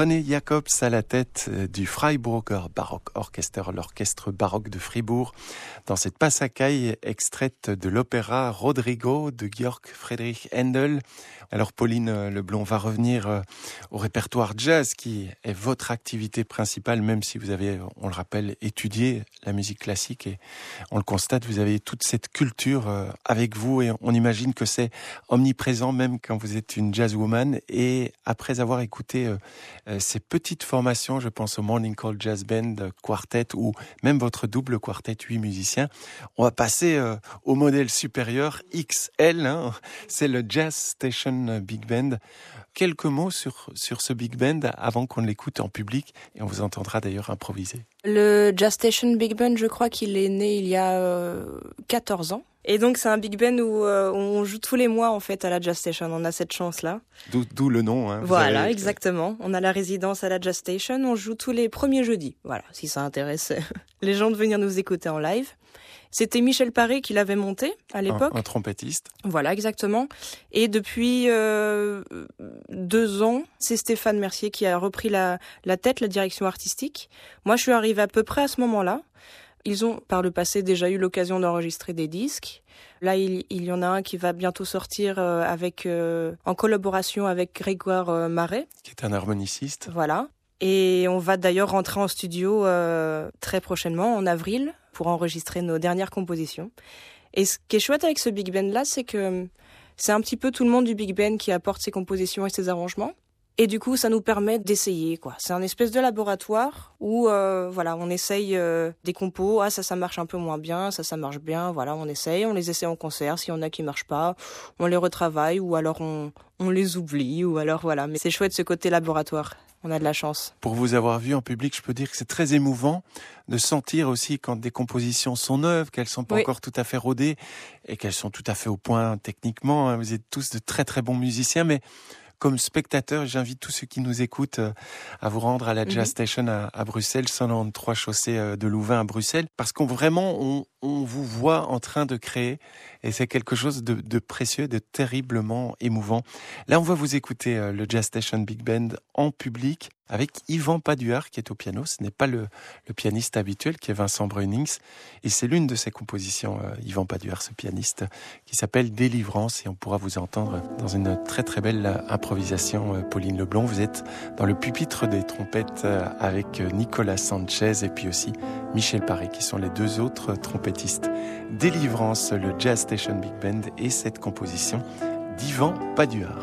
René Jacobs à la tête euh, du Freiburger Baroque Orchester, l'orchestre baroque de Fribourg, dans cette passacaille extraite de l'opéra Rodrigo de Georg Friedrich Händel. Alors Pauline Leblon va revenir euh, au répertoire jazz qui est votre activité principale, même si vous avez, on le rappelle, étudié la musique classique et on le constate, vous avez toute cette culture euh, avec vous et on imagine que c'est omniprésent même quand vous êtes une jazzwoman et après avoir écouté euh, ces petites formations, je pense au Morning Call Jazz Band, quartet ou même votre double quartet, huit musiciens, on va passer au modèle supérieur XL, hein. c'est le Jazz Station Big Band. Quelques mots sur, sur ce Big Band avant qu'on l'écoute en public et on vous entendra d'ailleurs improviser. Le Jazz Station Big Band, je crois qu'il est né il y a 14 euh, ans. Et donc c'est un big band où, euh, on joue tous les mois en fait à la Jazz Station. On a cette chance-là. D'où le nom. Hein. Voilà, exactement. On a la résidence à la Jazz Station. On joue tous les premiers jeudis. Voilà, si ça intéresse (laughs) les gens de venir nous écouter en live. C'était Michel Paré qui l'avait monté à l'époque. Un, trompettiste. Voilà, exactement. Et depuis euh, deux ans, c'est Stéphane Mercier qui a repris la, la tête, la direction artistique. Moi, je suis arrivée à peu près à ce moment-là. Ils ont par le passé déjà eu l'occasion d'enregistrer des disques. Là, il, y en a un qui va bientôt sortir euh, avec euh, en collaboration avec Grégoire Marais, qui est un harmoniciste. Voilà. Et on va d'ailleurs rentrer en studio très prochainement, en avril, pour enregistrer nos dernières compositions. Et ce qui est chouette avec ce big band là, c'est que c'est un petit peu tout le monde du big band qui apporte ses compositions et ses arrangements. Et du coup, ça nous permet d'essayer, quoi. C'est un espèce de laboratoire où, euh, voilà, on essaye euh, des compos. Ah, ça, ça marche un peu moins bien. Ça, ça marche bien. Voilà, on essaye. On les essaie en concert. S'il y en a qui marchent pas, on les retravaille ou alors on, on les oublie ou alors voilà. Mais c'est chouette ce côté laboratoire on a de la chance. Pour vous avoir vu en public, je peux dire que c'est très émouvant de sentir aussi quand des compositions sont neuves, qu'elles sont pas encore tout à fait rodées et qu'elles sont tout à fait au point techniquement. Hein. Vous êtes tous de très très bons musiciens, mais comme spectateur, j'invite tous ceux qui nous écoutent euh, à vous rendre à la Jazz mhm. Station à, à Bruxelles, 193 chaussée euh, de Louvain à Bruxelles, parce qu'on vraiment on, on, vous voit en train de créer, et c'est quelque chose de, précieux, de terriblement émouvant. Là, on va vous écouter euh, le Jazz Station Big Band en public avec Yvan Paduard qui est au piano. Ce n'est pas le, pianiste habituel qui est Vincent Brunings. Et c'est l'une de ses compositions, euh, Yvan Paduard, ce pianiste, qui s'appelle Délivrance. Et on pourra vous entendre dans une très très belle improvisation, euh, Pauline Leblond. Vous êtes dans le pupitre des trompettes avec Nicolas Sanchez et puis aussi Michel Paré, qui sont les deux autres trompettistes. Délivrance, le Jazz Station Big Band et cette composition d'Yvan Paduard.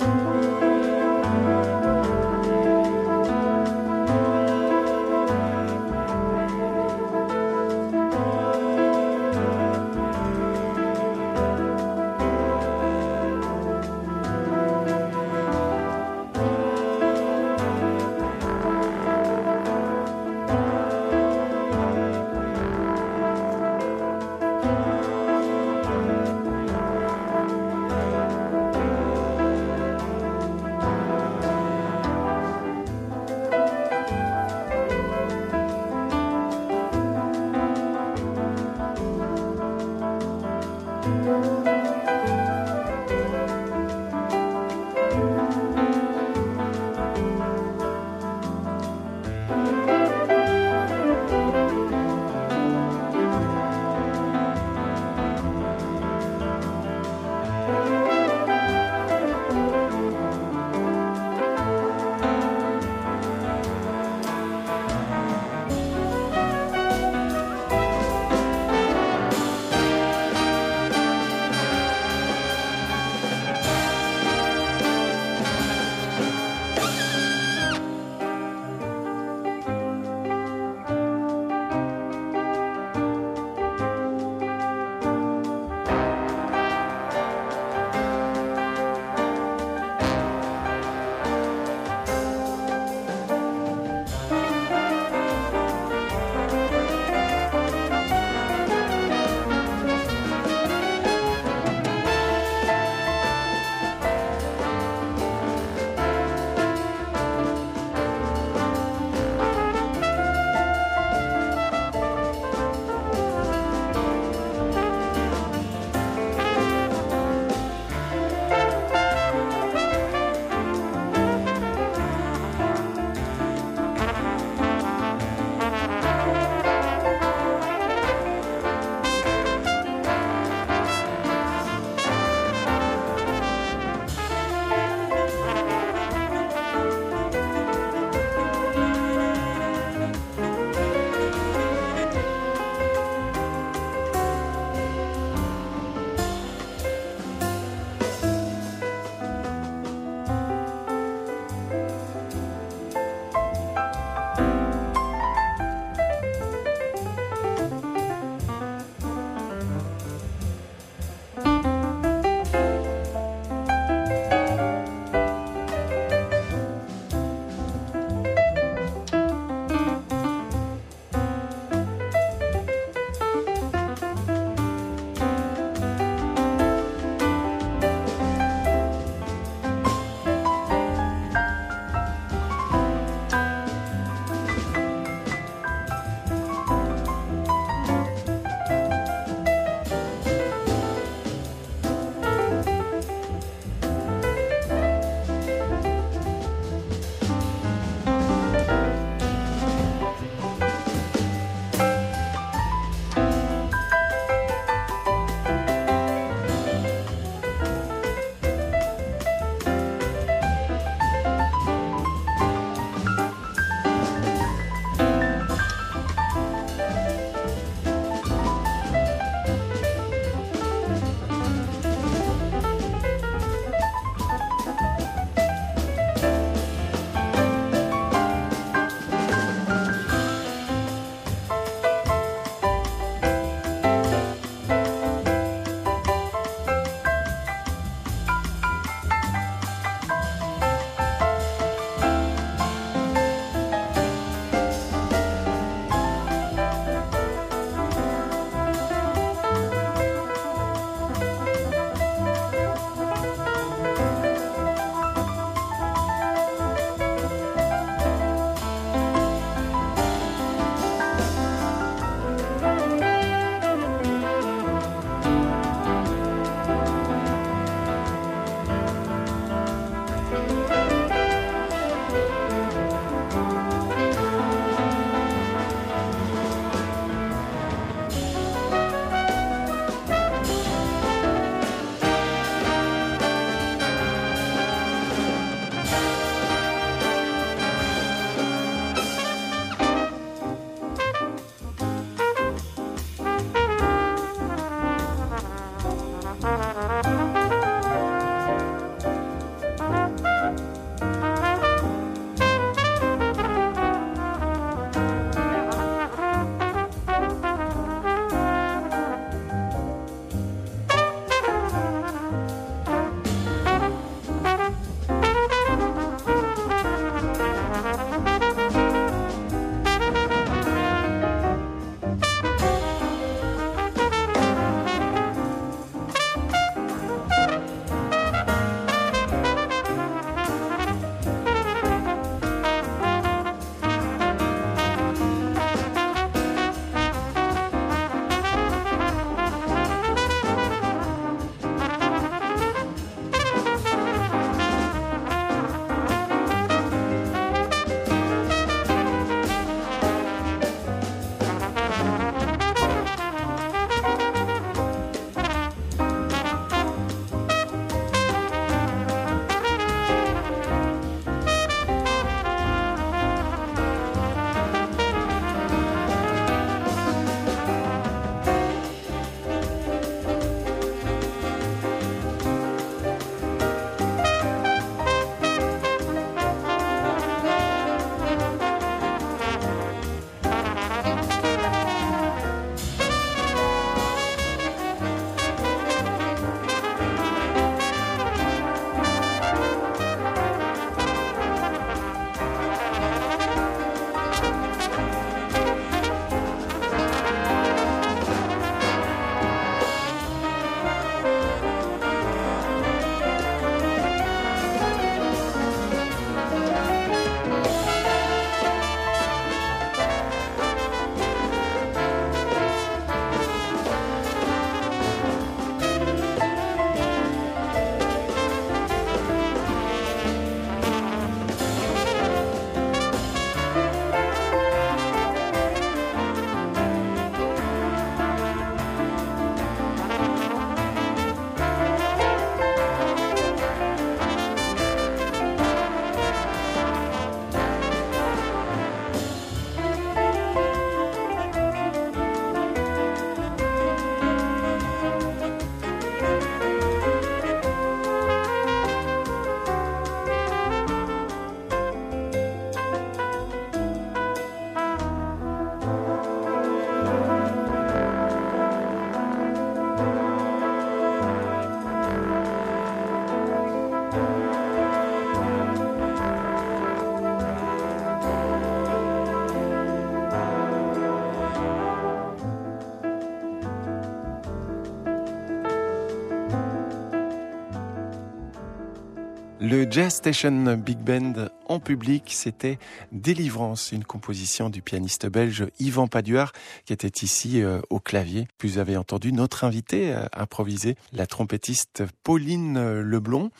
Le Jazz Station Big Band en public, c'était Délivrance, une composition du pianiste belge Yvan Paduard qui était ici euh, au clavier. Puis vous avez entendu notre invité à improviser, la trompettiste Pauline Leblon.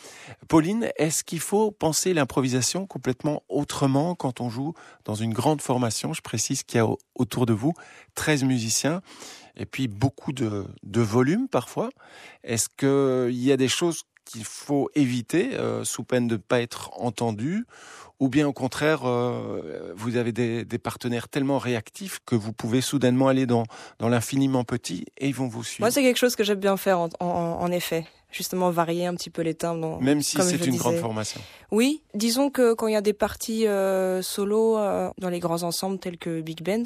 Pauline, est-ce qu'il faut penser l'improvisation complètement autrement quand on joue dans une grande formation? Je précise qu'il y a autour de vous 13 musiciens et puis beaucoup de, de volume parfois. Est-ce qu'il y a des choses qu'il faut éviter euh, sous peine de ne pas être entendu ou bien au contraire, euh, vous avez des, des, partenaires tellement réactifs que vous pouvez soudainement aller dans, dans l'infiniment petit et ils vont vous suivre. Moi, c'est quelque chose que j'aime bien faire en, en, en, effet. Justement, varier un petit peu les timbres. Même si c'est une grande formation. Oui, disons que quand il y a des parties euh, solo euh, dans les grands ensembles tels que Big Band,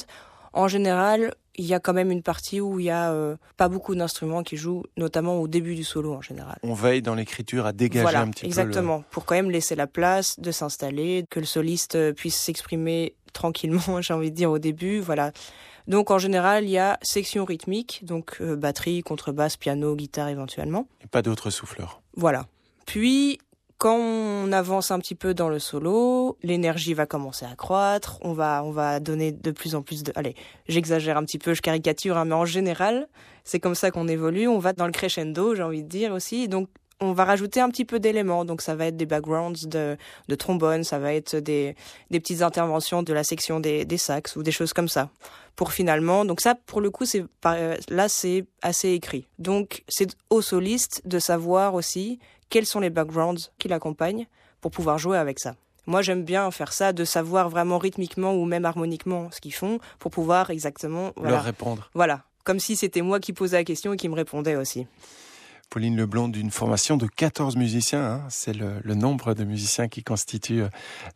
en général, il y a quand même une partie où il y a euh, pas beaucoup d'instruments qui jouent, notamment au début du solo en général. On veille dans l'écriture à dégager voilà, un petit exactement, peu. Exactement, pour quand même laisser la place de s'installer, que le soliste puisse s'exprimer tranquillement, (laughs) j'ai envie de dire au début, voilà. Donc en général, il y a section rythmique, donc euh, batterie, contrebasse, piano, guitare éventuellement. Et pas d'autres souffleurs. Voilà. Puis quand on avance un petit peu dans le solo, l'énergie va commencer à croître, on va on va donner de plus en plus de allez, j'exagère un petit peu, je caricature hein, mais en général, c'est comme ça qu'on évolue, on va dans le crescendo, j'ai envie de dire aussi. Donc on va rajouter un petit peu d'éléments. Donc ça va être des backgrounds de, de trombone, ça va être des, des petites interventions de la section des, des sax ou des choses comme ça. Pour finalement, donc ça pour le coup c'est là c'est assez écrit. Donc c'est au soliste de savoir aussi quels sont les backgrounds qui l'accompagnent pour pouvoir jouer avec ça. Moi, j'aime bien faire ça, de savoir vraiment rythmiquement ou même harmoniquement ce qu'ils font pour pouvoir exactement voilà, leur répondre. Voilà, comme si c'était moi qui posais la question et qui me répondait aussi. Pauline Leblanc d'une formation de 14 musiciens. Hein. C'est le, le, nombre de musiciens qui constituent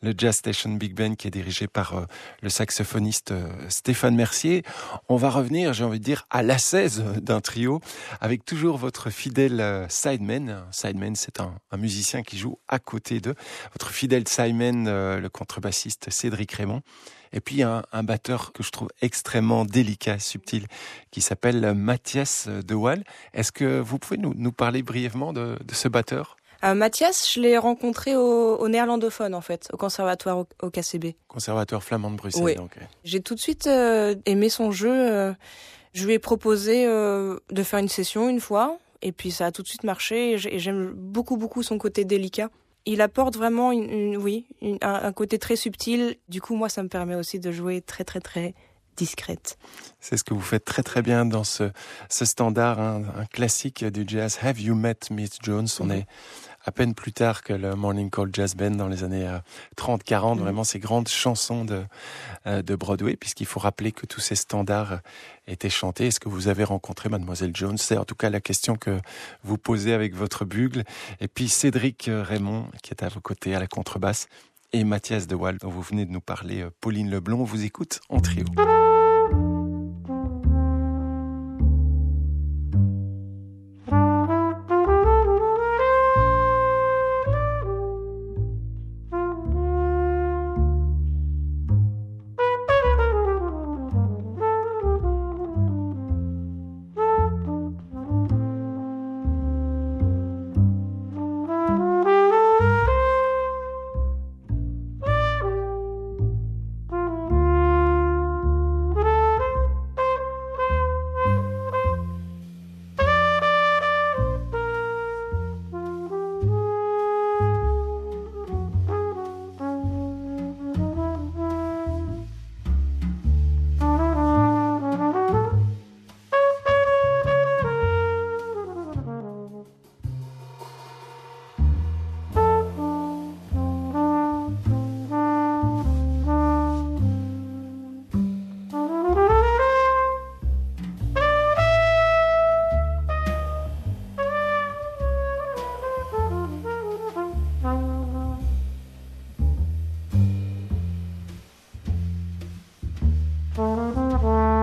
le Jazz Station Big Band qui est dirigé par euh, le saxophoniste euh, Stéphane Mercier. On va revenir, j'ai envie de dire, à la 16 d'un trio avec toujours votre fidèle euh, sideman. Sideman, c'est un, un, musicien qui joue à côté d'eux. Votre fidèle sideman, le contrebassiste Cédric Raymond. Et puis un, un, batteur que je trouve extrêmement délicat, subtil, qui s'appelle Mathias De Waal. Est-ce que vous pouvez nous, nous parler brièvement de, de ce batteur? Euh, Mathias, je l'ai rencontré au, au, néerlandophone en fait, au conservatoire au, au KCB. Conservatoire flamand de Bruxelles. Oui. Donc. J'ai tout de suite euh, aimé son jeu. Euh, je lui ai proposé de faire une session une fois, et puis ça a tout de suite marché. Et j'aime beaucoup beaucoup son côté délicat il apporte vraiment une, une oui une, un, un, côté très subtil. Du coup, moi, ça me permet aussi de jouer très très très discrète. C'est ce que vous faites très très bien dans ce, ce standard, hein, un classique du jazz. Have you met Miss Jones? On mm -hmm. est à peine plus tard que le Morning Call Jazz Band dans les années 30-40, mmh. vraiment ces grandes chansons de, de Broadway, puisqu'il faut rappeler que tous ces standards étaient chantés. Est-ce que vous avez rencontré Mademoiselle Jones? C'est en tout cas la question que vous posez avec votre bugle. Et puis Cédric Raymond, qui est à vos côtés à la contrebasse, et Mathias De Waal, dont vous venez de nous parler, Pauline Leblond, vous écoute en trio. 嗯。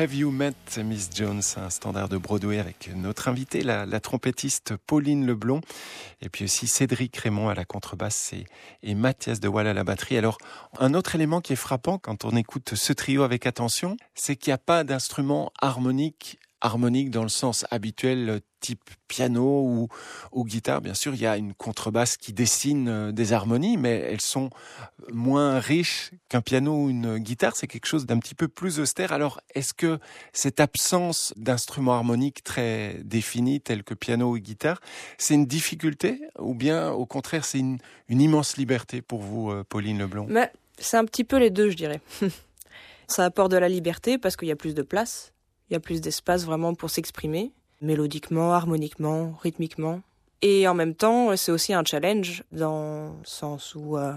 Have You Met Miss Jones, un standard de Broadway avec notre invitée, la, trompettiste Pauline Leblond, et puis aussi Cédric Raymond à la contrebasse et, Mathias de Wall à la batterie. Alors, un autre élément qui est frappant quand on écoute ce trio avec attention, c'est qu'il n'y a pas d'instrument harmonique harmonique dans le sens habituel type piano ou, guitare. Bien sûr, il y a une contrebasse qui dessine euh, des harmonies, mais elles sont moins riches qu'un piano ou une guitare. C'est quelque chose d'un petit peu plus austère. Alors, est-ce que cette absence d'instruments harmoniques très définis, tels que piano ou guitare, c'est une difficulté ou bien au contraire, c'est une, une, immense liberté pour vous, euh, Pauline Leblond? C'est un petit peu les deux, je dirais. (laughs) Ça apporte de la liberté parce qu'il y a plus de place il y a plus d'espace vraiment pour s'exprimer, mélodiquement, harmoniquement, rythmiquement. Et en même temps, c'est aussi un challenge dans le sens où... Euh,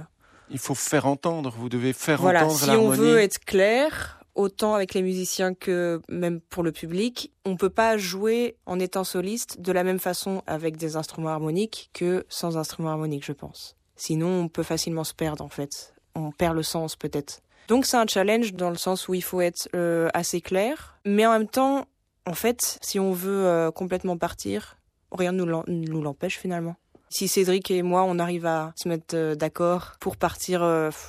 il faut faire entendre, vous devez faire voilà, entendre l'harmonie. Si on veut être clair, autant avec les musiciens que même pour le public, on peut pas jouer en étant soliste de la même façon avec des instruments harmoniques que sans instruments harmoniques, je pense. Sinon, on peut facilement se perdre en fait. On perd le sens peut-être. Donc c'est un challenge dans le sens où il faut être euh, assez clair, mais en même temps, en fait, si on veut euh, complètement partir, rien ne nous l'empêche finalement. Si Cédric et moi, on arrive à se mettre euh, d'accord pour partir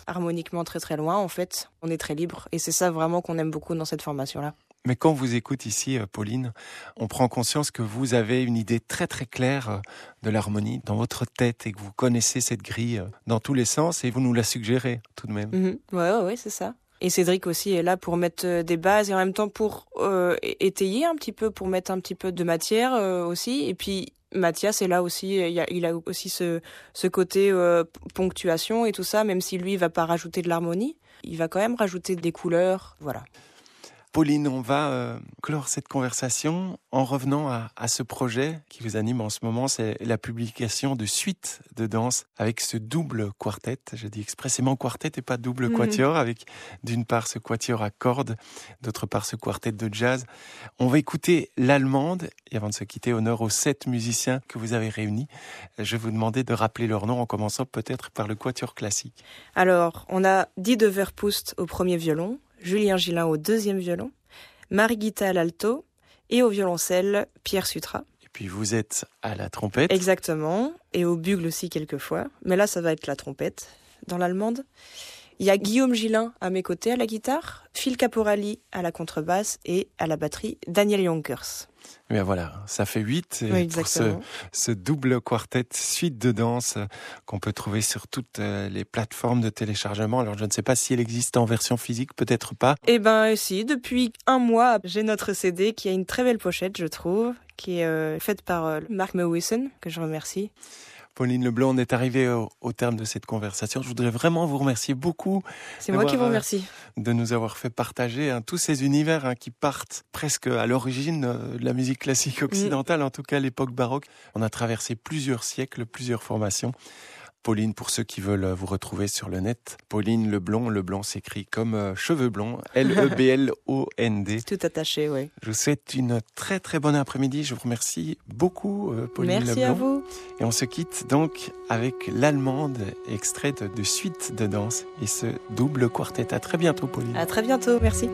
harmoniquement très très loin, en fait, on est très libre. Et c'est ça vraiment qu'on aime beaucoup dans cette formation-là. Mais quand on vous écoute ici, euh, Pauline, on prend conscience que vous avez une idée très très claire euh, de l'harmonie dans votre tête et que vous connaissez cette grille euh, dans tous les sens et vous nous la suggérez tout de même. Oui, mhm. Ouais, ouais, c'est ça. Et Cédric aussi est là pour mettre des bases et en même temps pour étayer un petit peu, pour mettre un petit peu de matière aussi. Et puis Mathias est là aussi, il a, aussi ce, ce côté ponctuation et tout ça, même si lui il va pas rajouter de l'harmonie, il va quand même rajouter des couleurs, voilà. Pauline, on va euh, clore cette conversation en revenant à, ce projet qui vous anime en ce moment, c'est la publication de suites de danse avec ce double quartet. Je dis expressément quartet et pas double mhm. quatuor, avec d'une part ce quatuor à cordes, d'autre part ce quartet de jazz. On va écouter l'allemande et avant de se quitter, honneur aux sept musiciens que vous avez réunis. Je vais vous demander de rappeler leur nom en commençant peut-être par le quatuor classique. Alors, on a Didi de Verpust au premier violon, Julien Gillin au deuxième violon, Marie Guita à l'alto et au violoncelle Pierre Sutra. Et puis vous êtes à la trompette. Exactement, et au bugle aussi quelquefois. Mais là, ça va être la trompette dans l'allemande. Il y a Guillaume Gillin à mes côtés à la guitare, Phil Caporali à la contrebasse et à la batterie Daniel Yonkers. Mais voilà, ça fait huit pour ce, double quartet suite de danse euh, qu'on peut trouver sur toutes euh, les plateformes de téléchargement. Alors je ne sais pas si elle existe en version physique, peut-être pas. Eh ben si, depuis un mois, j'ai notre CD qui a une très belle pochette, je trouve, qui est euh, faite par Mark Mewison, que je remercie. Pauline Leblanc, on est arrivé au, terme de cette conversation. Je voudrais vraiment vous remercier beaucoup. C'est moi qui vous remercie. De nous avoir fait partager hein, tous ces univers hein, qui partent presque à l'origine euh, de la musique classique occidentale, en tout cas l'époque baroque. On a traversé plusieurs siècles, plusieurs formations. Pauline, pour ceux qui veulent vous retrouver sur le net, Pauline Leblond, Leblond s'écrit comme euh, cheveux blonds, L-E-B-L-O-N-D. (laughs) Tout attaché, oui. Je vous souhaite une très très bonne après-midi. Je vous remercie beaucoup, euh, Pauline Merci à vous. Et on se quitte donc avec l'allemande extraite de suite de danse et ce double quartet. À très bientôt, Pauline. À très bientôt, merci.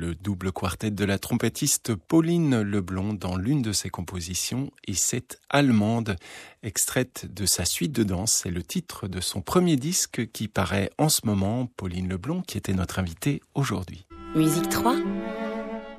Le double quartet de la trompettiste Pauline Leblond dans l'une de ses compositions et cette allemande, extraite de sa suite de danse. C'est le titre de son premier disque qui paraît en ce moment, Pauline Leblond, qui était notre invitée aujourd'hui. Musique 3,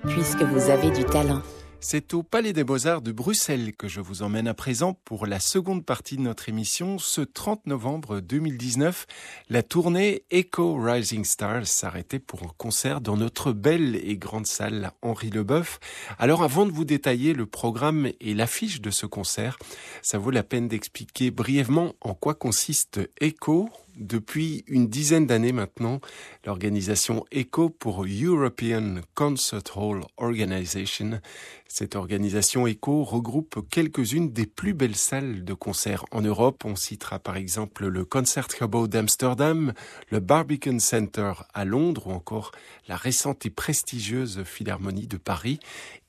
puisque vous avez du talent. C'est au Palais des Beaux-Arts de Bruxelles que je vous emmène à présent pour la seconde partie de notre émission. Ce 30 novembre 2019, la tournée Echo Rising Stars s'arrêtait pour un concert dans notre belle et grande salle Henri Leboeuf. Alors avant de vous détailler le programme et l'affiche de ce concert, ça vaut la peine d'expliquer brièvement en quoi consiste Echo. Depuis une dizaine d'années maintenant, l'organisation ECHO pour European Concert Hall Organization, cette organisation ECHO regroupe quelques-unes des plus belles salles de concert en Europe. On citera par exemple le Concertgebouw d'Amsterdam, le Barbican Center à Londres ou encore la récente et prestigieuse Philharmonie de Paris.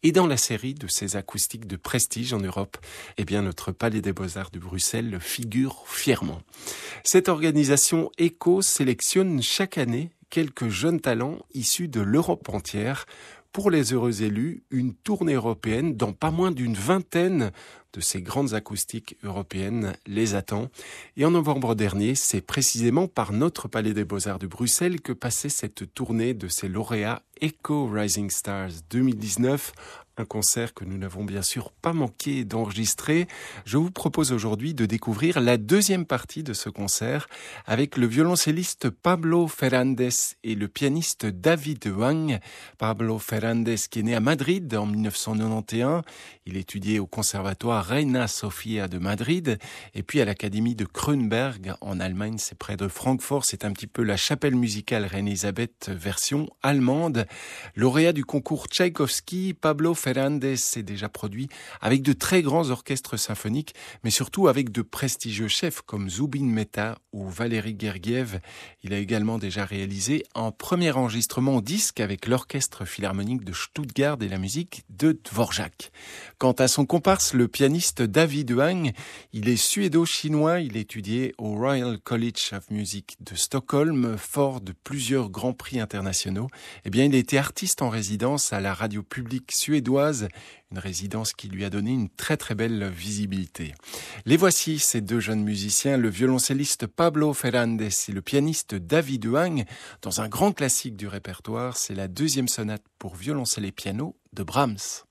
Et dans la série de ces acoustiques de prestige en Europe, eh bien, notre Palais des Beaux-Arts de Bruxelles figure fièrement. Cette organisation ECHO sélectionne chaque année quelques jeunes talents issus de l'Europe entière pour les heureux élus une tournée européenne dans pas moins d'une vingtaine de ces grandes acoustiques européennes les attend. Et en novembre dernier, c'est précisément par notre Palais des Beaux-Arts de Bruxelles que passait cette tournée de ces lauréats Echo Rising Stars 2019 un concert que nous n'avons bien sûr pas manqué d'enregistrer. Je vous propose aujourd'hui de découvrir la deuxième partie de ce concert avec le violoncelliste Pablo Ferrandez et le pianiste David Wang. Pablo Ferrandez qui est né à Madrid en 1991. Il étudiait au conservatoire Reina Sofia de Madrid et puis à l'académie de Kronberg en Allemagne. C'est près de Francfort. C'est un petit peu la chapelle musicale Reine-Elisabeth version allemande. Lauréat du concours Tchaïkovski, Pablo Ferrandez s'est déjà produit avec de très grands orchestres symphoniques, mais surtout avec de prestigieux chefs comme Zubin Mehta ou Valéry Gergiev. Il a également déjà réalisé un premier enregistrement disque avec l'orchestre philharmonique de Stuttgart et la musique de Dvorak. Quant à son comparse, le pianiste David Wang, il est suédo-chinois, il étudiait au Royal College of Music de Stockholm, fort de plusieurs grands prix internationaux. Eh bien, il était artiste en résidence à la radio publique suédoise une résidence qui lui a donné une très très belle visibilité. Les voici, ces deux jeunes musiciens, le violoncelliste Pablo Ferrandez et le pianiste David Huang, dans un grand classique du répertoire, c'est la deuxième sonate pour violoncelle et piano de Brahms.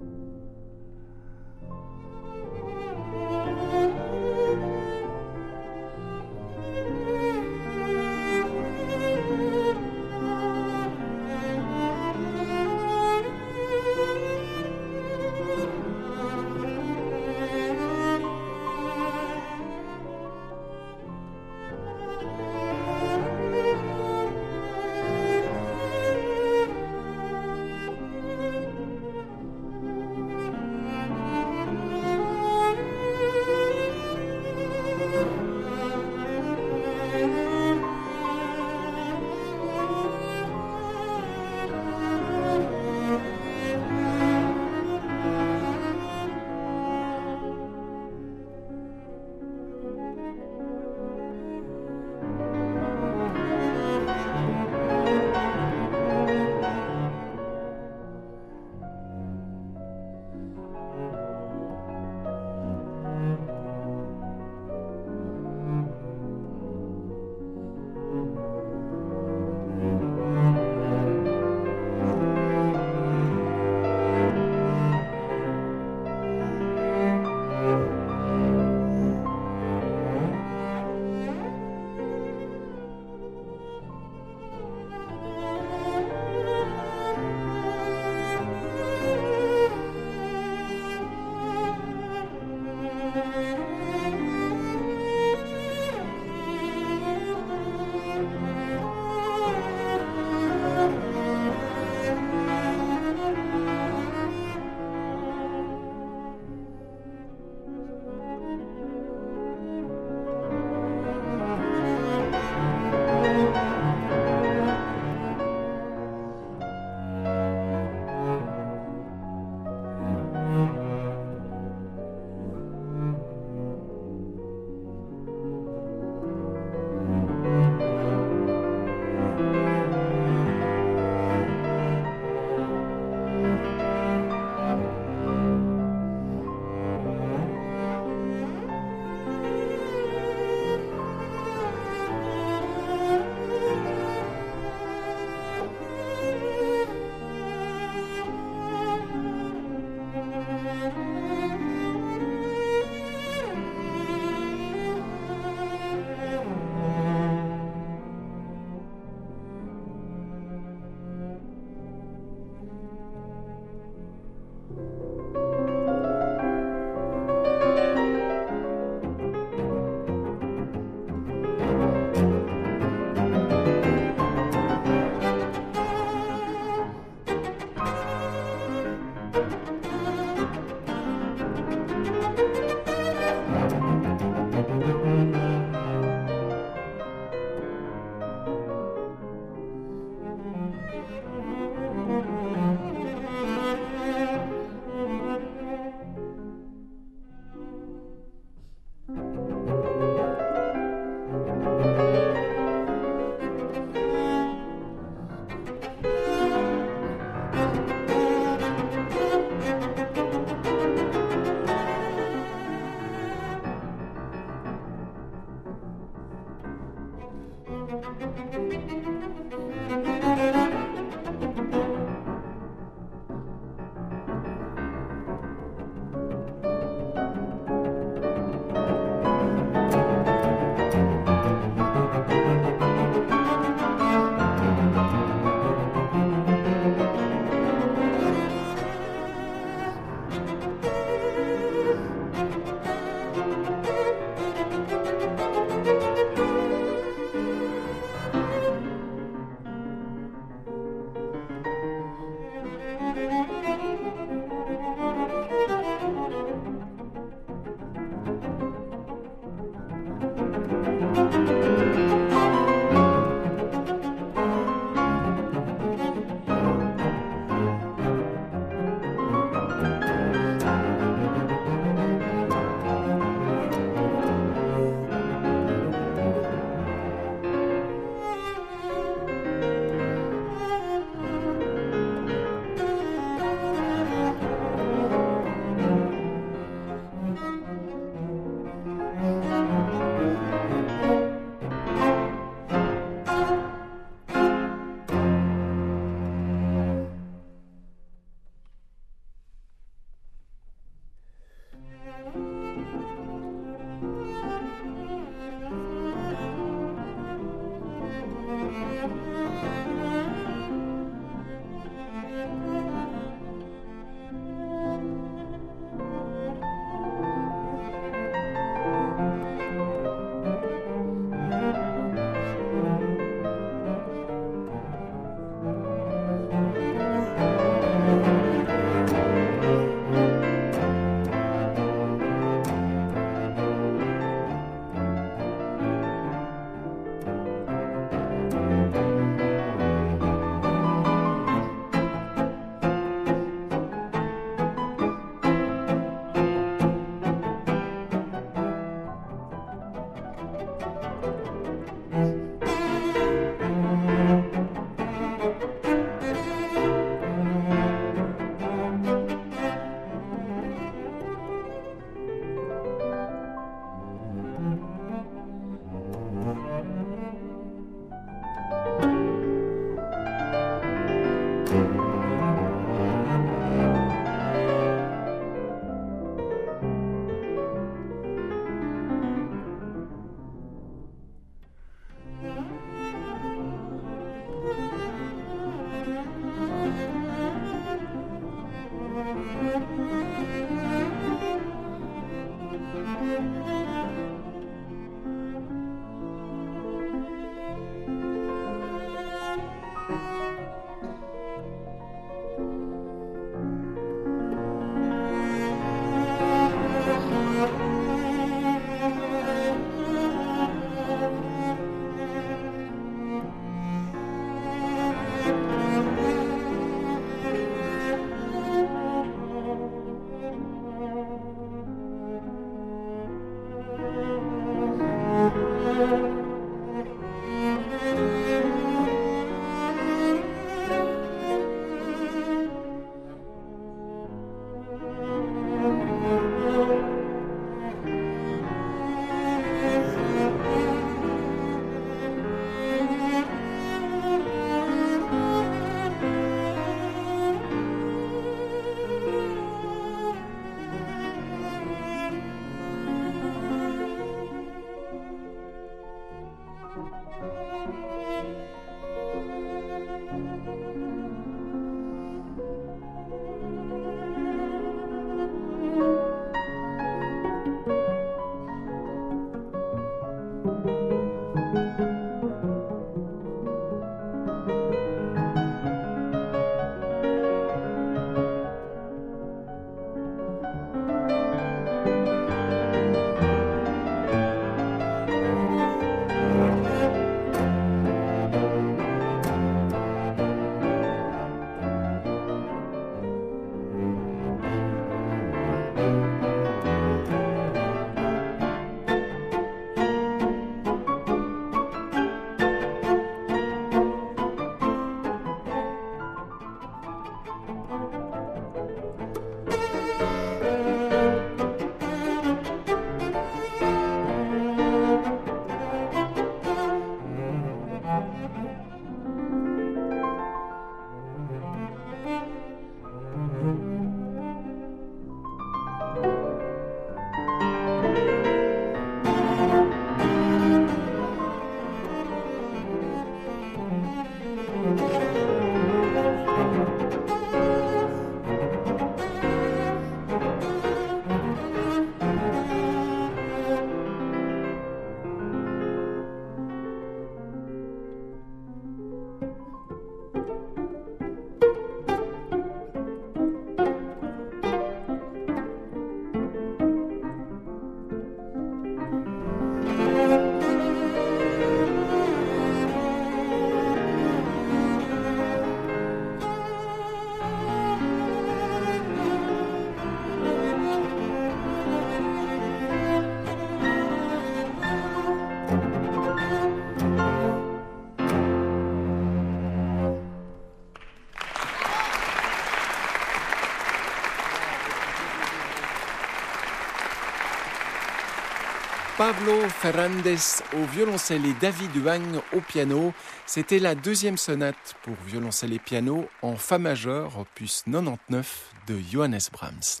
Pablo Ferrandez au violoncelle et David Huang au piano. C'était la deuxième sonate pour violoncelle et piano en Fa majeur, opus 99 de Johannes Brahms.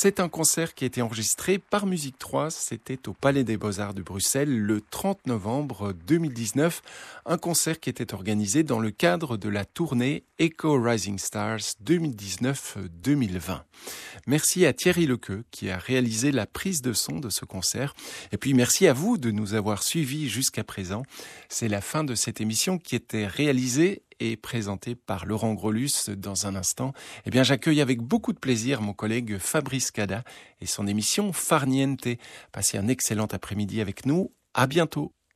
C'est un concert qui a été enregistré par Musique 3. C'était au Palais des Beaux-Arts de Bruxelles le 30 novembre 2019. Un concert qui était organisé dans le cadre de la tournée Echo Rising Stars 2019-2020. Merci à Thierry Lequeux qui a réalisé la prise de son de ce concert. Et puis merci à vous de nous avoir suivis jusqu'à présent. C'est la fin de cette émission qui était réalisée et présenté par Laurent Grolus dans un instant. Eh bien, j'accueille avec beaucoup de plaisir mon collègue Fabrice Cada et son émission Farniente. Passez un excellent après-midi avec nous. À bientôt.